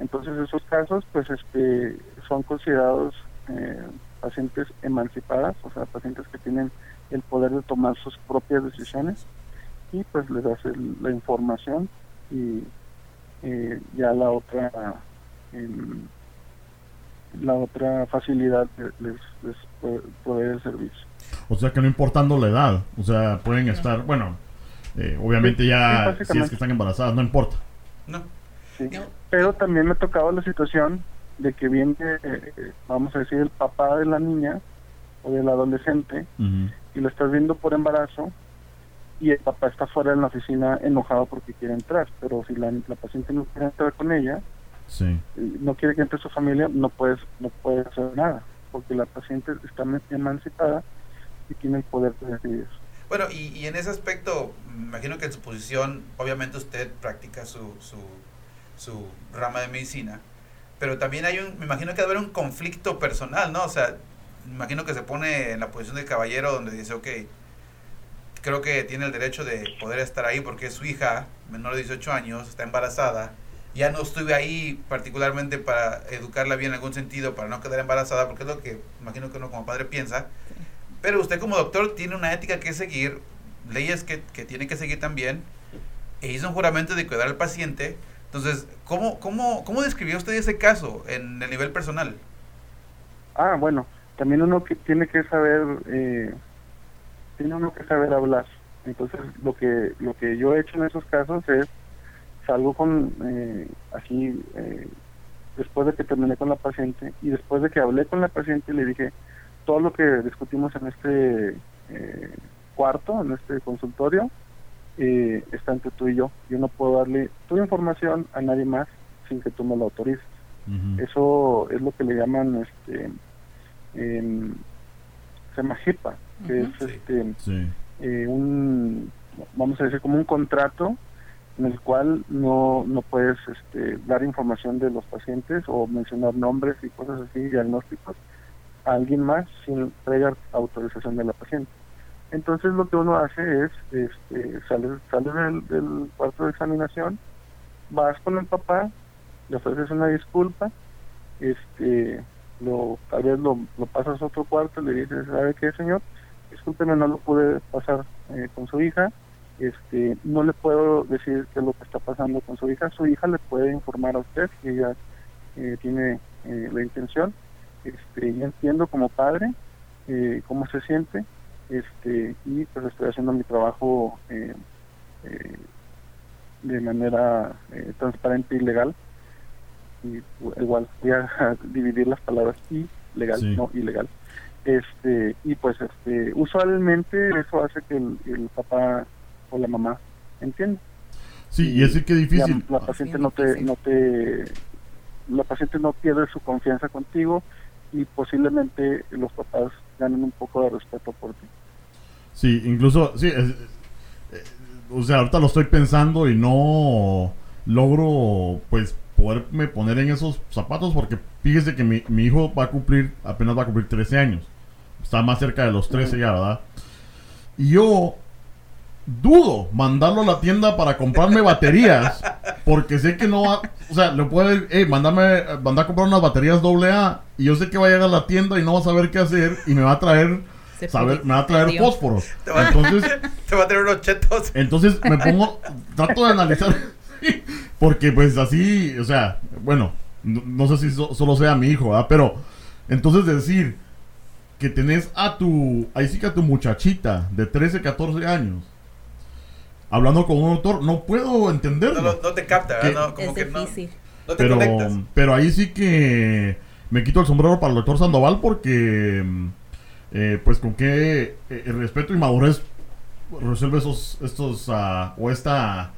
Entonces esos casos pues este son considerados eh, pacientes emancipadas, o sea, pacientes que tienen el poder de tomar sus propias decisiones y pues les das la información y eh, ya la otra la otra facilidad les, les puede, el servicio. O sea que no importando la edad, o sea, pueden estar, bueno, eh, obviamente ya si es que están embarazadas, no importa. No. Pero también me ha tocado la situación de que viene, eh, vamos a decir, el papá de la niña o del adolescente y lo estás viendo por embarazo y el papá está fuera de la oficina enojado porque quiere entrar, pero si la, paciente no quiere entrar con ella, sí. no quiere que entre su familia, no puedes no puede hacer nada, porque la paciente está emancipada y tiene el poder de decidir. Bueno, y, en ese aspecto, me imagino que en su posición, obviamente usted practica su, su, su rama de medicina, pero también hay un, me imagino que debe haber un conflicto personal, ¿no? O sea, me imagino que se pone en la posición del caballero donde dice, ok, creo que tiene el derecho de poder estar ahí porque su hija, menor de 18 años, está embarazada. Ya no estuve ahí particularmente para educarla bien en algún sentido, para no quedar embarazada, porque es lo que imagino que uno como padre piensa. Pero usted como doctor tiene una ética que seguir leyes que, que tiene que seguir también, e hizo un juramento de cuidar al paciente. Entonces, ¿cómo, cómo, cómo describió usted ese caso en el nivel personal? Ah, bueno, también uno que tiene que saber, eh, tiene uno que saber hablar. Entonces, lo que lo que yo he hecho en esos casos es salgo con eh, así eh, después de que terminé con la paciente y después de que hablé con la paciente le dije todo lo que discutimos en este eh, cuarto, en este consultorio, eh, está entre tú y yo. Yo no puedo darle tu información a nadie más sin que tú me lo autorices. Eso es lo que le llaman, este, em, se llama HIPAA, que es Sí. este, Sí. eh, un, vamos a decir, como un contrato en el cual no, no puedes este, dar información de los pacientes o mencionar nombres y cosas así, diagnósticos, a alguien más sin previa autorización de la paciente. Entonces lo que uno hace es, este, sales, sales del, del cuarto de examinación, vas con el papá, le ofreces una disculpa, este, lo, tal vez lo, lo pasas a otro cuarto le dices, ¿sabe qué, señor? Discúlpeme, no lo pude pasar eh, con su hija, este, no le puedo decir qué es lo que está pasando con su hija, su hija le puede informar a usted que ella eh, tiene eh, la intención, este, yo entiendo como padre eh, cómo se siente, este, y pues estoy haciendo mi trabajo eh, eh, de manera eh, transparente y legal, y u- igual voy a dividir las palabras y legal, Sí. no ilegal. Este, y pues este, usualmente eso hace que el, el papá o la mamá entienda. Sí, y así que difícil. La, la paciente no te, difícil. no te, la paciente no pierde su confianza contigo y posiblemente los papás ganen un poco de respeto por ti. Sí, incluso, sí, es- eh, o sea, ahorita lo estoy pensando y no logro, pues, poderme poner en esos zapatos porque fíjese que mi, mi hijo va a cumplir, apenas va a cumplir 13 años. Está más cerca de los 13 ya, ¿verdad? Y yo dudo mandarlo a la tienda para comprarme baterías porque sé que no va, o sea, le puede, eh, mandarme, mandar a comprar unas baterías AA y yo sé que va a llegar a la tienda y no va a saber qué hacer y me va a traer Se saber, me va a traer perdió. fósforos. Te va- Entonces, Te va a tener unos chetos. entonces me pongo, trato de analizar, porque pues así, o sea, bueno, no, no sé si so- solo sea mi hijo, ¿verdad? Pero, entonces decir que tenés a tu, ahí sí que a tu muchachita de 13, 14 años, hablando con un doctor, no puedo entenderlo. No, no te capta. ¿verdad? No, como Es que no, difícil. no te pero, conectas. pero ahí sí que me quito el sombrero para el doctor Sandoval porque, eh, pues con qué eh, el respeto y madurez resuelve esos, estos, ah, o esta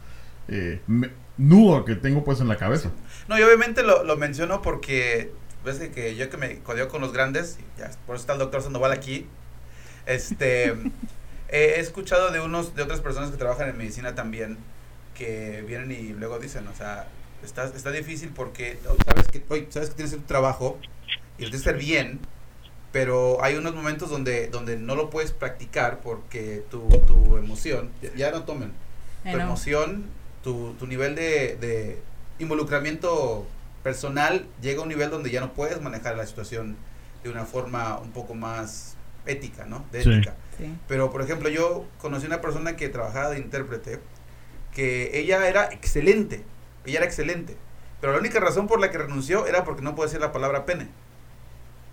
eh, me- nudo que tengo pues en la cabeza. No, y obviamente lo, lo menciono porque ves que- que yo que me codeo con los grandes, ya, por eso está el doctor Sandoval aquí, este, he escuchado de unos, de otras personas que trabajan en medicina también, que vienen y luego dicen, o sea, está, está difícil porque sabes que, oye, sabes que tienes tu trabajo y lo tienes que hacer bien, pero hay unos momentos donde, donde no lo puedes practicar porque tu, tu emoción, ya, ya no tomen, tu emoción, tu, tu nivel de, de involucramiento personal llega a un nivel donde ya no puedes manejar la situación de una forma un poco más ética, ¿no? De Sí. ética. Sí. Pero, por ejemplo, yo conocí una persona que trabajaba de intérprete, que ella era excelente, ella era excelente, pero la única razón por la que renunció era porque no podía decir la palabra pene.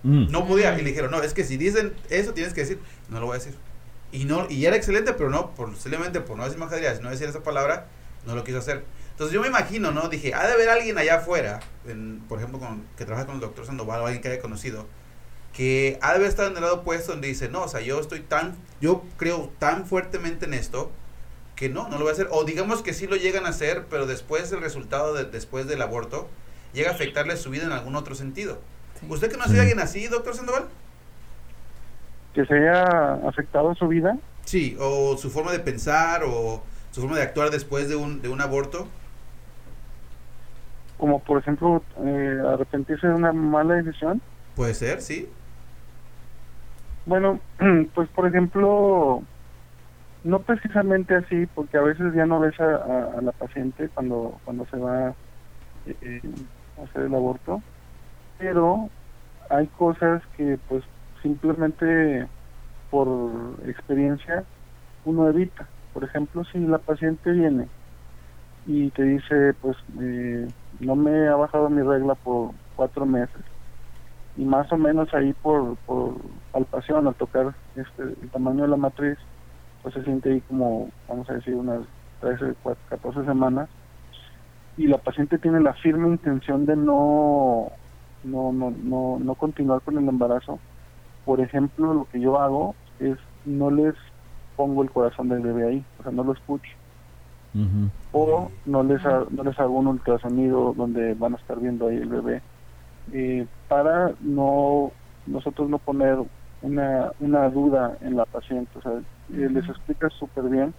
Mm. No podía, Mm. y le dijeron, no, es que si dicen eso tienes que decir, no lo voy a decir. Y no y era excelente, pero no, posiblemente por no decir majaderías, no decir esa palabra, no lo quiso hacer. Entonces yo me imagino, ¿no? Dije, ha de haber alguien allá afuera, en- por ejemplo, con, que trabaja con el doctor Sandoval o alguien que haya conocido, que ha de haber estado en el lado opuesto donde dice, no, o sea, yo estoy tan, yo creo tan fuertemente en esto, que no, no lo voy a hacer. O digamos que sí lo llegan a hacer, pero después el resultado de- después del aborto llega a afectarle su vida en algún otro sentido. Sí. ¿Usted que no ha Sí. sido alguien así, doctor Sandoval? Que se haya afectado su vida, Sí, o su forma de pensar o su forma de actuar después de un, de un aborto. como por ejemplo eh, arrepentirse de una mala decisión. Puede ser, sí. Bueno, pues por ejemplo, no precisamente así, porque a veces ya no ves a, a- la paciente cuando, cuando se va eh, eh, a hacer el aborto, pero hay cosas que pues simplemente por experiencia uno evita. Por ejemplo, si la paciente viene y te dice, pues eh, no me ha bajado mi regla por cuatro meses y más o menos ahí por, por palpación al tocar este, el tamaño de la matriz, pues se siente ahí como, vamos a decir, unas 13, 14 semanas y la paciente tiene la firme intención de no, no, no, no, no continuar con el embarazo. Por ejemplo, lo que yo hago es no les pongo el corazón del bebé ahí, o sea, no lo escucho. O no les, no les hago un ultrasonido donde van a estar viendo ahí el bebé. Eh, para no nosotros no poner una, una duda en la paciente. O sea, eh, les explica súper bien.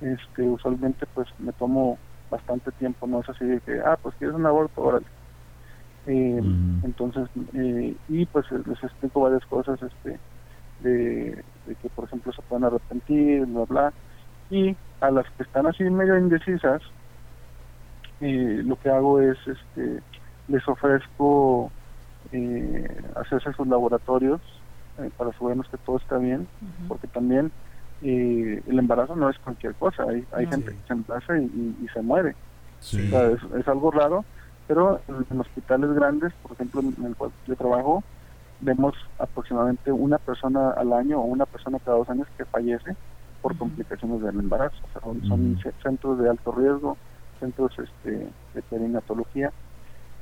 Este, usualmente pues me tomo bastante tiempo, no es así de que, ah, pues quieres un aborto, órale. Eh, entonces, y pues les explico varias cosas, este, de, que por ejemplo se pueden arrepentir, bla, bla. Y a las que están así medio indecisas, lo que hago es, este, les ofrezco eh, hacerse sus laboratorios eh, para asegurarnos que todo está bien, porque también eh, el embarazo no es cualquier cosa, hay, hay gente que se embaraza y, se muere. es, algo raro, pero en, hospitales grandes, por ejemplo, en el cual yo trabajo, vemos aproximadamente una persona al año o una persona cada dos años que fallece por complicaciones del embarazo. son, centros de alto riesgo, centros este, de perinatología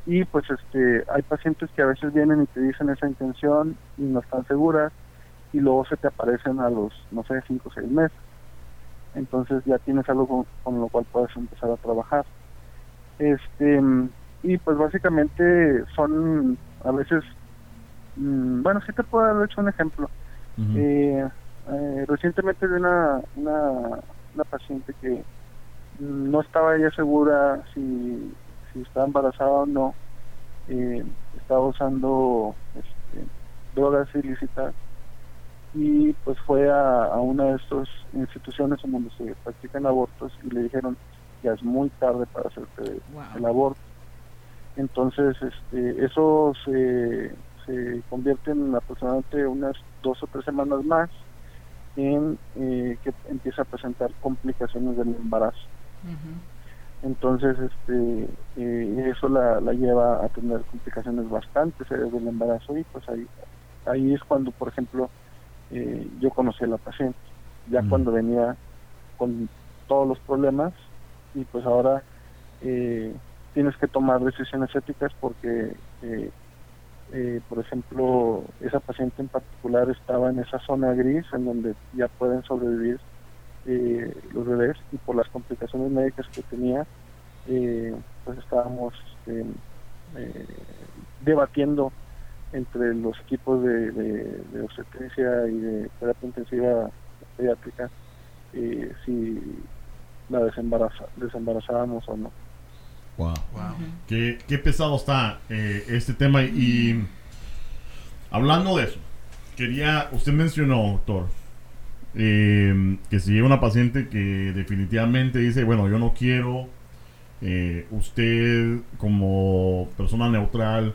y pues este hay pacientes que a veces vienen y te dicen esa intención y no están seguras y luego se te aparecen a los no sé cinco o seis meses. Entonces ya tienes algo con, lo cual puedes empezar a trabajar. Este y pues básicamente son a veces mm, bueno sí te puedo haber hecho un ejemplo. Eh, eh, recientemente vi una, una una paciente que no estaba ella segura si si estaba embarazada o no, eh, estaba usando este, drogas ilícitas y pues fue a, una de estas instituciones en donde se practican abortos y le dijeron ya es muy tarde para hacerte el aborto. Entonces, este, eso se, se convierte en aproximadamente unas dos o tres semanas más en eh, que empieza a presentar complicaciones del embarazo entonces este eh, eso la, lleva a tener complicaciones bastante serias del embarazo y pues ahí ahí es cuando por ejemplo eh, yo conocí a la paciente ya cuando venía con todos los problemas y pues ahora eh, tienes que tomar decisiones éticas porque por ejemplo esa paciente en particular estaba en esa zona gris en donde ya pueden sobrevivir eh, los bebés y por las complicaciones médicas que tenía, eh, pues estábamos este, eh, debatiendo entre los equipos de, de, obstetricia y de terapia intensiva pediátrica si la desembaraza, desembarazábamos o no. Wow. Qué, qué, pesado está este tema y hablando de eso, quería, usted mencionó, doctor, eh, que si llega una paciente que definitivamente dice, bueno, yo no quiero, eh, usted como persona neutral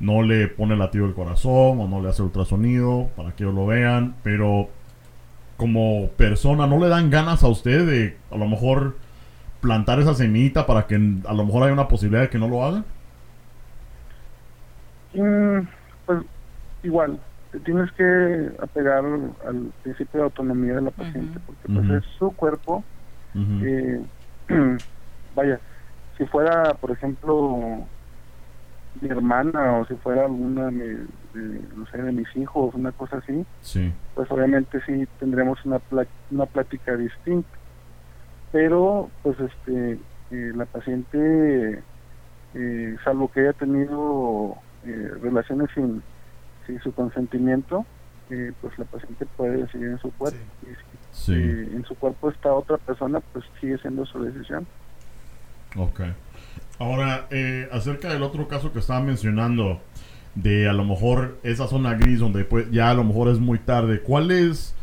no le pone latido del corazón o no le hace ultrasonido para que ellos lo vean, pero como persona no le dan ganas a usted de a lo mejor plantar esa semillita para que a lo mejor haya una posibilidad de que no lo haga? Mm, pues igual, tienes que apegar al principio de autonomía de la paciente, porque pues es su cuerpo. Eh, vaya, si fuera, por ejemplo, mi hermana o si fuera alguna de, no sé, de mis hijos, una cosa así, pues obviamente sí tendremos una, una plática distinta. Pero, pues, este, eh, la paciente, eh, salvo que haya tenido relaciones sin sin su consentimiento, eh, pues la paciente puede decidir en su cuerpo. Y si en su cuerpo está otra persona, pues sigue siendo su decisión. Ok. Ahora, eh, acerca del otro caso que estaba mencionando, de a lo mejor esa zona gris donde pues, ya a lo mejor es muy tarde, ¿cuáles,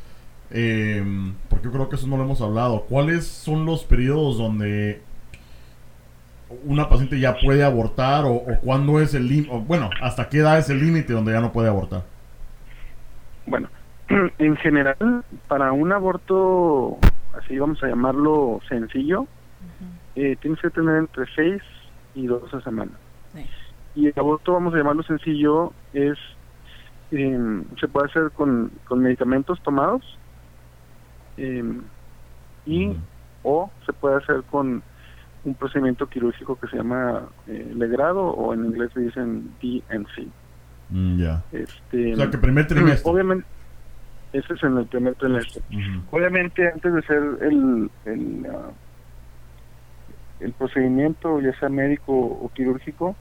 eh, porque yo creo que eso no lo hemos hablado, cuáles son los periodos donde una paciente ya puede abortar o, o cuándo es el límite, bueno, hasta qué edad es el límite donde ya no puede abortar? Bueno, en general, para un aborto, así vamos a llamarlo sencillo, eh, tienes que tener entre 6 y 12 semanas. Sí. Y el aborto, vamos a llamarlo sencillo, es eh, se puede hacer con, con medicamentos tomados eh, y o se puede hacer con un procedimiento quirúrgico que se llama eh, legrado o en inglés le dicen DNC. Mm, ya. Este, O sea, que primer trimestre. Obviamente, ese es en el primer trimestre. Obviamente, antes de hacer el, el, ah, el procedimiento, ya sea médico o quirúrgico,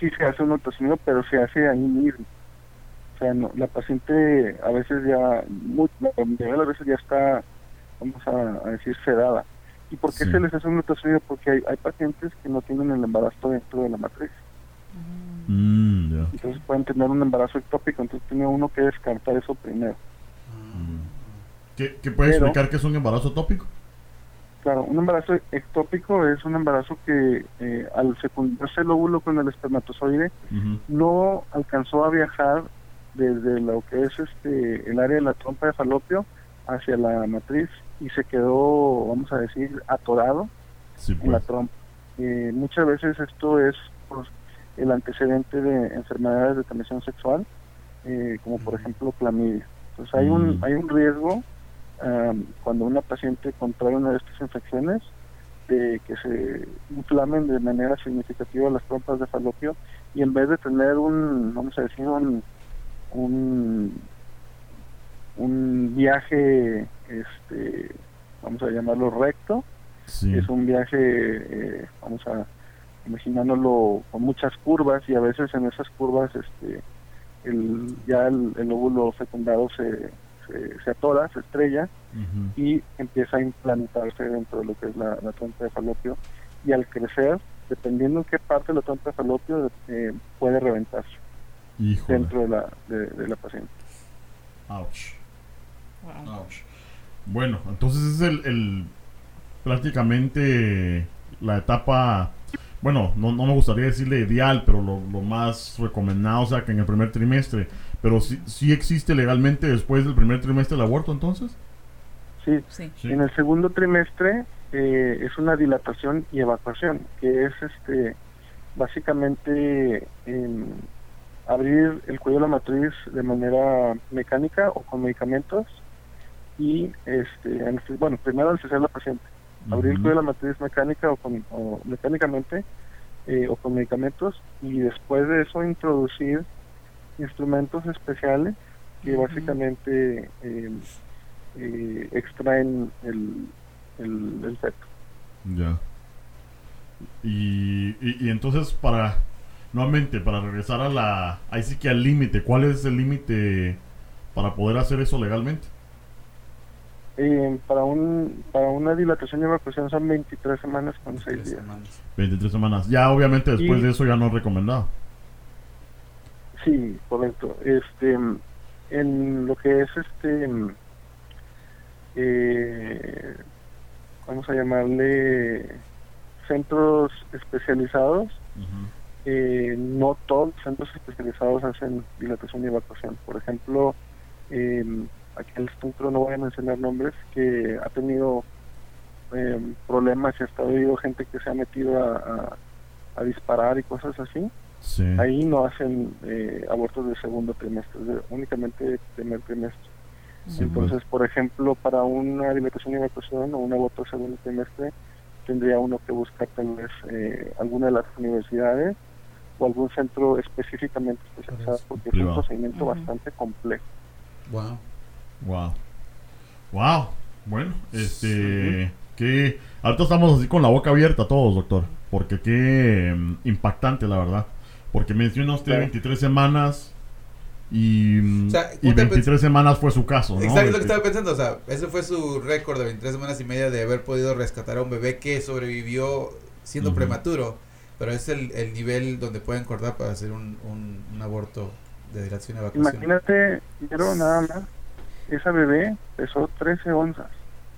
sí se hace un ultrasonido, pero se hace ahí mismo. O sea, no, la paciente a veces ya, mu- la mayoría de las veces ya está, vamos a, a decir, sedada. ¿Y por qué Sí. se les hace un ultrasonido? Porque hay, hay pacientes que no tienen el embarazo dentro de la matriz. Mm. Entonces pueden tener un embarazo ectópico, entonces tiene uno que descartar eso primero. ¿Qué, qué puede Pero- explicar que es un embarazo tópico? Claro, un embarazo ectópico es un embarazo que eh, al fecundarse el óvulo con el espermatozoide no alcanzó a viajar desde lo que es este el área de la trompa de falopio hacia la matriz y se quedó, vamos a decir, atorado Sí, en la pues. trompa. Eh, muchas veces esto es pues, el antecedente de enfermedades de transmisión sexual, eh, como por ejemplo clamidia. Entonces hay un Mm. hay un riesgo am, cuando una paciente contrae una de estas infecciones de que se inflamen de manera significativa las trompas de falopio y en vez de tener un, vamos a decir, un, un, un viaje, este, vamos a llamarlo recto, Sí. es un viaje, eh, vamos a imaginándolo con muchas curvas y a veces en esas curvas este el, ya el, el óvulo fecundado se, se, se atora, se estrella y empieza a implantarse dentro de lo que es la, la trompa de falopio y al crecer, dependiendo en qué parte de la trompa de falopio eh, puede reventarse Híjole. dentro de la, de, de la paciente. Ouch. Wow. Ouch. Bueno, entonces es el, el prácticamente la etapa, bueno, no, no me gustaría decirle ideal, pero lo, lo más recomendado, o sea, que en el primer trimestre, pero sí, sí existe legalmente después del primer trimestre el aborto, entonces. Sí, Sí. Sí. En el segundo trimestre eh, es una dilatación y evacuación, que es este básicamente em, abrir el cuello de la matriz de manera mecánica o con medicamentos y este aneste- bueno primero anestesiar a la paciente abrir cuello de la matriz mecánica o, con, o mecánicamente eh, o con medicamentos y después de eso introducir instrumentos especiales que básicamente eh, eh, extraen el, el, el feto. Ya. Y, y, y entonces para, nuevamente, para regresar a la, ahí sí que al límite, ¿cuál es el límite para poder hacer eso legalmente? Eh, para un para una dilatación y evacuación son 23 semanas con 6 Tres días. semanas. 23 semanas. Ya obviamente después Y- de eso ya no es recomendado. Sí, correcto. Este, en lo que es este, eh, vamos a llamarle centros especializados, eh, no todos los centros especializados hacen dilatación y evacuación. Por ejemplo, eh, aquí en el centro no voy a mencionar nombres, que ha tenido eh, problemas y hasta ha habido gente que se ha metido a, a- a disparar y cosas así. Sí. Ahí no hacen eh, abortos de segundo trimestre, de- únicamente primer trimestre. Sí, Entonces, pues. por ejemplo, para una dilatación y evacuación o un aborto de segundo trimestre, tendría uno que buscar tal vez eh, alguna de las universidades o algún centro específicamente especializado, porque es un procedimiento bastante complejo. Wow. Wow. Wow. Bueno, este. Que. Ahorita estamos así con la boca abierta todos, doctor. Porque qué mm, impactante, la verdad. Porque menciona usted Claro. 23 semanas. Y, mm, O sea, y ¿cómo te 23 semanas fue su caso, ¿no? Exacto, lo que Este, estaba pensando, o sea, ese fue su récord de 23 semanas y media de haber podido rescatar a un bebé que sobrevivió siendo Ujú. prematuro, pero es el, el nivel donde pueden cortar para hacer un, un, un aborto de dilatación y evacuación. Imagínate, pero nada más, esa bebé pesó 13 onzas.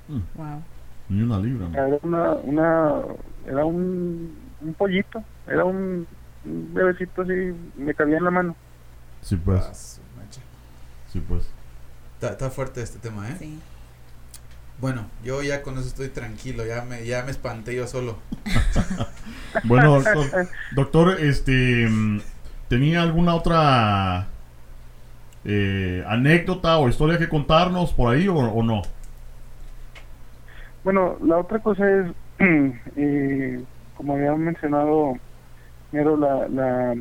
mm, Wow. Ni una libra. ¿no? Era una, una era un, un pollito, era un, un bebecito así, me cabía en la mano. Sí, pues. Ah. Sí, pues. Está, está fuerte este tema, ¿eh? Sí. Bueno, yo ya con eso estoy tranquilo, ya me, ya me espanté yo solo. Bueno, doctor, doctor, este, mm, ¿tenía alguna otra eh, anécdota o historia que contarnos por ahí o, o no? Bueno, la otra cosa es, eh, como había mencionado, Nero, la, la,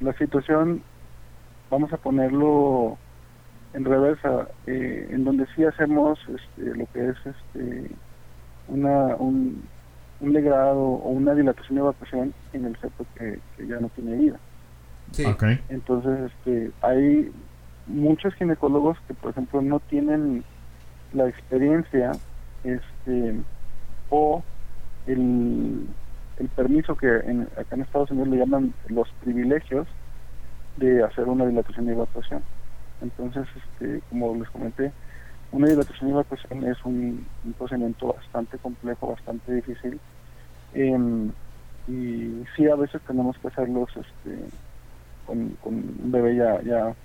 la situación, vamos a ponerlo en reversa, eh, en donde sí hacemos este, lo que es este, una, un, un legrado o una dilatación de evacuación en el feto que, que ya no tiene vida. Sí. Entonces, este, hay muchos ginecólogos que, por ejemplo, no tienen la experiencia este, o el, el permiso que en, acá en Estados Unidos le llaman los privilegios de hacer una dilatación y evacuación. Entonces, este, como les comenté, una dilatación y evacuación es un, un procedimiento bastante complejo, bastante difícil. Em, y sí, a veces tenemos que hacerlos este, con, con un bebé ya, ya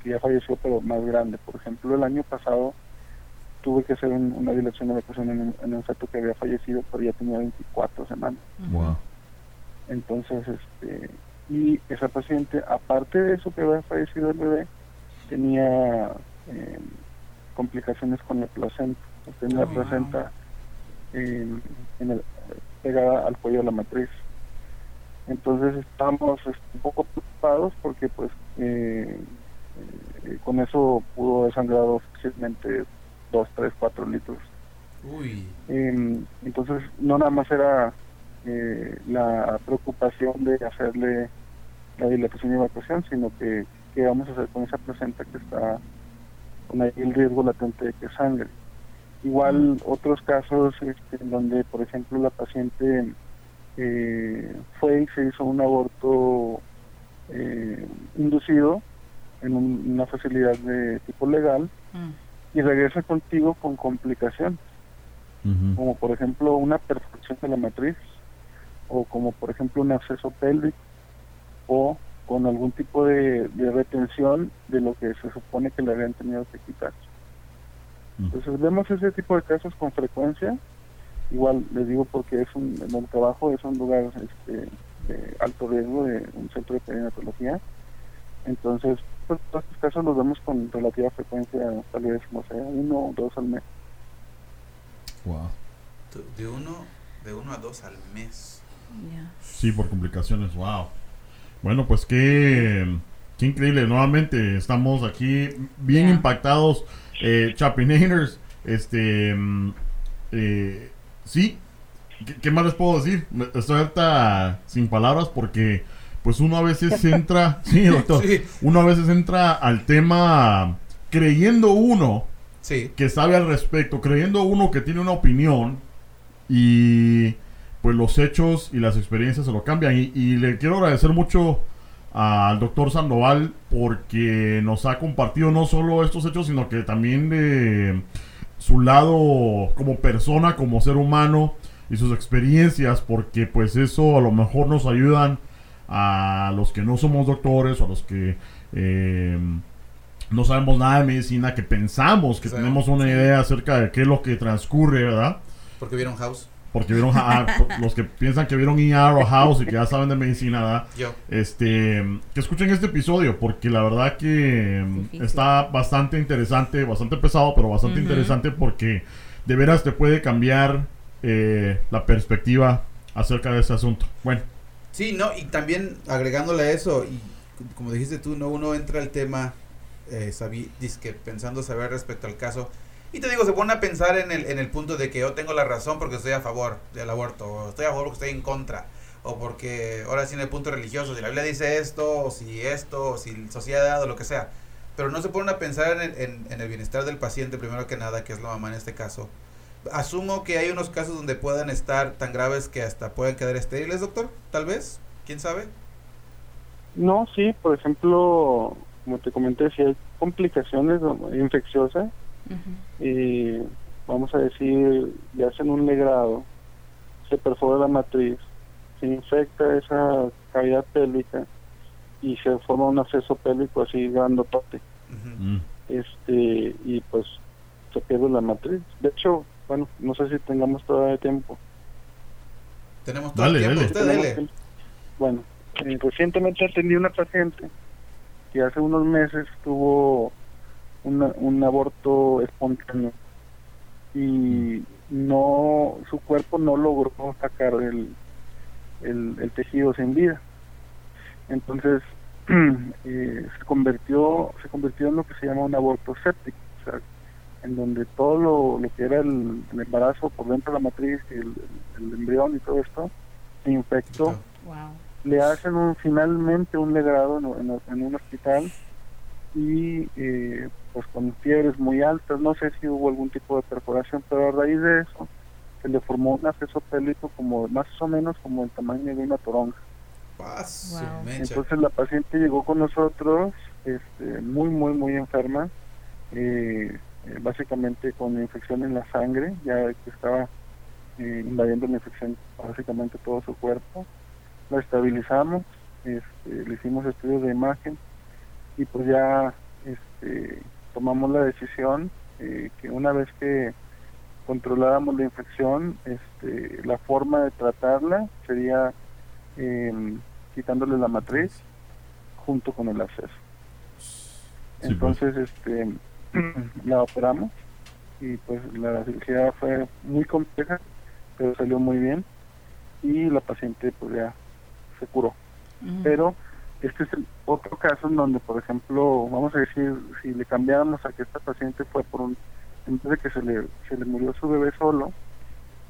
que ya falleció, pero más grande. Por ejemplo, el año pasado tuve que hacer un- una dilatación de evacuación en un, en un feto que había fallecido, pero ya tenía 24 semanas. Wow. Entonces, este, y esa paciente, aparte de eso que había fallecido el bebé, tenía eh, complicaciones con la placenta. Tenía la wow. placenta en- en el- pegada al cuello de la matriz. Entonces estábamos este, un poco preocupados porque pues eh, eh, con eso pudo haber sangrado fácilmente 2, 3, 4 litros. Uy. Eh, entonces, no nada más era eh, la preocupación de hacerle la dilatación y evacuación, sino que qué vamos a hacer con esa placenta que está con ahí el riesgo latente de que sangre. Igual otros casos este, en donde, por ejemplo, la paciente eh, fue y se hizo un aborto eh, inducido en un- una facilidad de tipo legal Mm. y regresa contigo con complicaciones como por ejemplo una perforación de la matriz o como por ejemplo un absceso pélvico o con algún tipo de, de retención de lo que se supone que le habían tenido que quitar. Entonces vemos ese tipo de casos con frecuencia. Igual les digo porque es un, en el trabajo es un lugar este, de alto riesgo de un centro de perinatología. Entonces, pues, todos estos casos los vemos con relativa frecuencia, tal vez, no sé, uno o dos al mes. Wow. De uno, de uno a dos al mes. Ya. Sí, por complicaciones, wow. Bueno, pues qué, qué increíble. Nuevamente estamos aquí bien impactados. Eh, Chapinators, este, mm, eh, sí, ¿Qué, qué más les puedo decir? Estoy ahorita sin palabras porque pues uno a veces entra, sí, doctor, Sí. uno a veces entra al tema creyendo uno Sí. que sabe al respecto, creyendo uno que tiene una opinión y pues los hechos y las experiencias se lo cambian. Y, y le quiero agradecer mucho al doctor Sandoval porque nos ha compartido no solo estos hechos, sino que también de su lado como persona, como ser humano y sus experiencias, porque pues eso a lo mejor nos ayudan a los que no somos doctores o a los que eh, no sabemos nada de medicina, que pensamos que Sí. tenemos una idea acerca de qué es lo que transcurre, ¿verdad? Porque vieron House. Porque vieron los que piensan que vieron ER o House y que ya saben de medicina, ¿verdad? Yo. Este, que escuchen este episodio porque la verdad que mm, Difícil. está bastante interesante, bastante pesado, pero bastante interesante porque de veras te puede cambiar eh, la perspectiva acerca de ese asunto. Bueno, Sí, no, y también agregándole a eso, y como dijiste tú, no uno entra al tema eh, sabi- dizque pensando saber respecto al caso. Y te digo, se pone a pensar en el, en el punto de que yo tengo la razón porque estoy a favor del aborto, o estoy a favor porque estoy en contra, o porque ahora sí en el punto religioso, si la Biblia dice esto, o si esto, o si sociedad, o lo que sea. Pero no se ponen a pensar en, el- en- en el bienestar del paciente, primero que nada, que es la mamá en este caso. Asumo que hay unos casos donde puedan estar tan graves que hasta pueden quedar estériles, doctor, tal vez, quién sabe. No, sí, por ejemplo, como te comenté, si hay complicaciones ¿no? Y vamos a decir, ya hacen un legrado, se perfora la matriz, se infecta esa cavidad pélvica y se forma un acceso pélvico así grandotote. Mm, este y pues se pierde la matriz. De hecho, bueno, no sé si tengamos todavía tiempo. Tenemos todo Dale, el tiempo, dale. usted tiempo. Bueno, eh, recientemente atendí a una paciente que hace unos meses tuvo una- un aborto espontáneo y no su cuerpo no logró sacar el, el, el tejido sin vida. Entonces eh, se convirtió se convirtió en lo que se llama un aborto séptico, o sea, en donde todo lo, lo que era el, el embarazo por dentro de la matriz, el, el embrión y todo esto se infectó Wow. le hacen un, finalmente un legrado en, en- en un hospital y eh, pues con fiebres muy altas, no sé si hubo algún tipo de perforación, pero a raíz de eso se le formó un acceso pélvico como más o menos como el tamaño de una toronja. Wow. Entonces la paciente llegó con nosotros este, muy, muy, muy enferma, eh, eh, básicamente con infección en la sangre, ya que estaba eh, invadiendo la infección básicamente todo su cuerpo. La estabilizamos, este, le hicimos estudios de imagen y pues ya este, tomamos la decisión eh, que una vez que controláramos la infección, este, la forma de tratarla sería em, quitándole la matriz junto con el acceso. pues. Entonces, este, la operamos y pues la cirugía fue muy compleja, pero salió muy bien y la paciente pues ya se curó. Ujú. Pero este es el otro caso en donde, por ejemplo, vamos a decir, si le cambiáramos a que esta paciente fue por un, en vez de que se le, se le murió su bebé solo,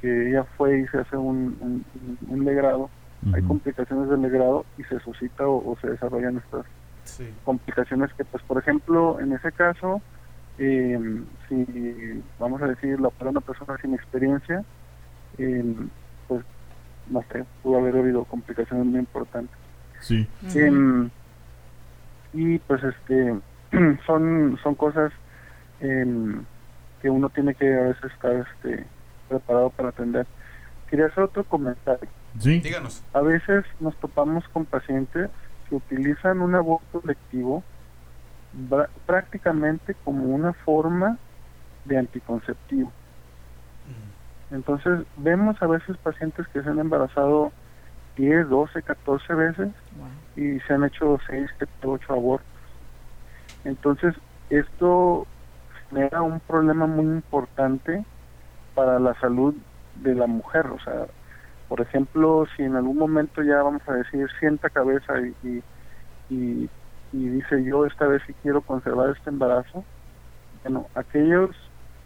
que ella fue y se hace un, un, un legrado, hay complicaciones del legrado y se suscita o, o se desarrollan estas Sí. complicaciones que, pues, por ejemplo, en ese caso, eh, si vamos a decir, la opera una persona sin experiencia, eh, pues, no sé, pudo haber habido complicaciones muy importantes. Sí. Y pues este son son cosas em, que uno tiene que a veces estar este preparado para atender. Quería hacer otro comentario. Sí. Díganos. A veces nos topamos con pacientes que utilizan un aborto lectivo prácticamente como una forma de anticonceptivo. Entonces vemos a veces pacientes que se han embarazado 10, 12, 14 veces Wow. y se han hecho 6, 7, 8 abortos. Entonces, esto genera un problema muy importante para la salud de la mujer. O sea, por ejemplo, si en algún momento ya vamos a decir sienta cabeza y, y, y, y dice yo esta vez sí quiero conservar este embarazo, bueno, aquellos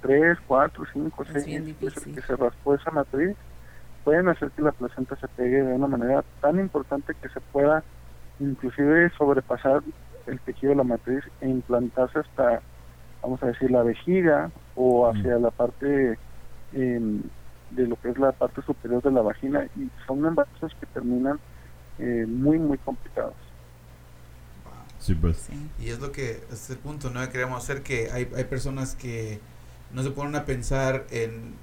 3, 4, 5, Es 6 bien meses difícil. que se raspó esa matriz, pueden hacer que la placenta se pegue de una manera tan importante que se pueda inclusive sobrepasar el tejido de la matriz e implantarse hasta, vamos a decir, la vejiga o hacia la parte em, de lo que es la parte superior de la vagina y son embarazos que terminan eh, muy, muy complicados. Sí, pues. Sí. Y es lo que es el punto, ¿no? Que queremos hacer que hay, hay personas que no se ponen a pensar en,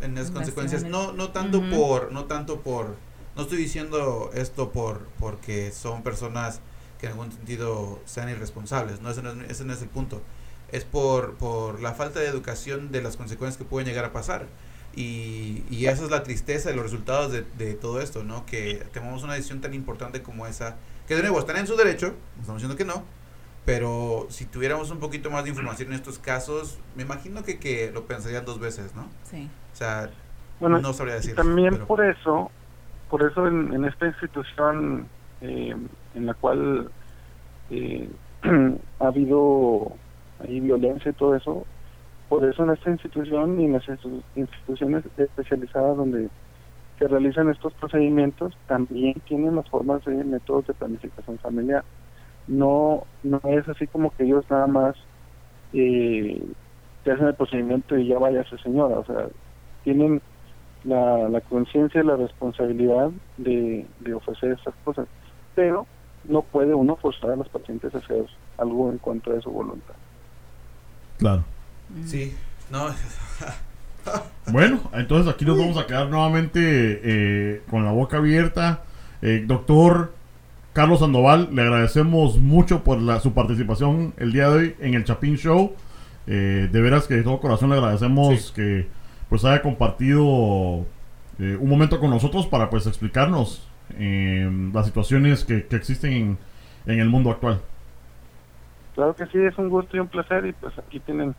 en las consecuencias. No, no tanto por, no tanto por, no estoy diciendo esto por porque son personas que en algún sentido sean irresponsables, no, ese no es, ese no es el punto. Es por, por la falta de educación de las consecuencias que pueden llegar a pasar. Y, y esa es la tristeza de los resultados de, de todo esto, ¿no? Que tomamos una decisión tan importante como esa, que de nuevo están en su derecho, no estamos diciendo que no, pero si tuviéramos un poquito más de información en estos casos, me imagino que, que lo pensarían dos veces, ¿no? Sí. O sea, Bueno, no sabría decir. también pero- por eso, por eso en, en esta institución eh, en la cual eh, ha habido ahí violencia y todo eso, por eso en esta institución y en las institu- instituciones especializadas donde se realizan estos procedimientos también tienen las formas de métodos de planificación familiar. No, no es así como que ellos nada más eh, te hacen el procedimiento y ya vaya su señora, o sea, tienen la, la conciencia y la responsabilidad de, de ofrecer estas cosas, pero no puede uno forzar a los pacientes a hacer algo en contra de su voluntad. Claro. Mm. Sí, no, Bueno, entonces aquí nos vamos a quedar nuevamente eh, con la boca abierta. Eh, doctor Carlos Sandoval, le agradecemos mucho por la, su participación el día de hoy en el Chapín Show. Eh, de veras que de todo corazón le agradecemos Sí. que pues haya compartido eh, un momento con nosotros para pues explicarnos eh, las situaciones que, que existen en, en el mundo actual. Claro que sí, es un gusto y un placer y pues aquí tienen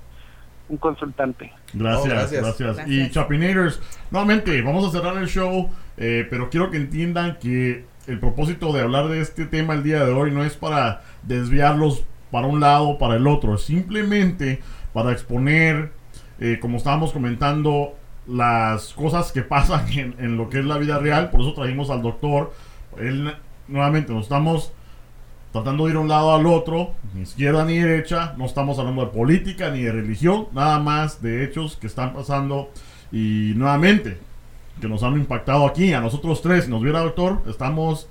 un consultante. Gracias, Oh, gracias, gracias. Y Gracias. Chapinators, nuevamente, vamos a cerrar el show, eh, pero quiero que entiendan que el propósito de hablar de este tema el día de hoy no es para desviarlos para un lado o para el otro, es simplemente para exponer, eh, como estábamos comentando, las cosas que pasan en, en lo que es la vida real, por eso trajimos al doctor. Él, nuevamente, nos estamos tratando de ir a un lado al otro, ni izquierda ni derecha, no estamos hablando de política ni de religión, nada más de hechos que están pasando y nuevamente que nos han impactado aquí, a nosotros tres, si nos viera doctor, estamos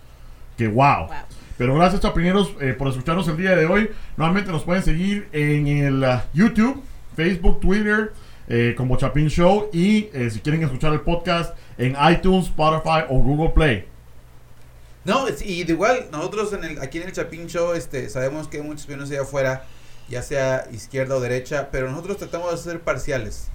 que wow. Wow. Pero gracias chapineros eh, por escucharnos el día de hoy. Nuevamente nos pueden seguir en el ah, YouTube, Facebook, Twitter, eh, como Chapin Show y eh, si quieren escuchar el podcast en iTunes, Spotify o Google Play. No, y de igual, nosotros en el, aquí en el Chapín Show este, sabemos que hay muchos opiniones allá afuera, ya sea izquierda o derecha, pero nosotros tratamos de ser parciales.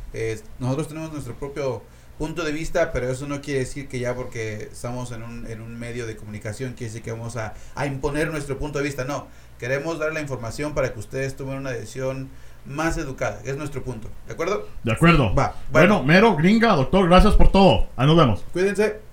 Nosotros tenemos nuestro propio punto de vista, pero eso no quiere decir que ya porque estamos en un, en un medio de comunicación quiere decir que vamos a imponer nuestro punto de vista. No, queremos dar la información para que ustedes tomen una decisión más educada, es nuestro punto. ¿De acuerdo? ¿De acuerdo? Va, Bueno, bueno. Mero, gringa, doctor, gracias por todo. Ahí nos vemos. Cuídense.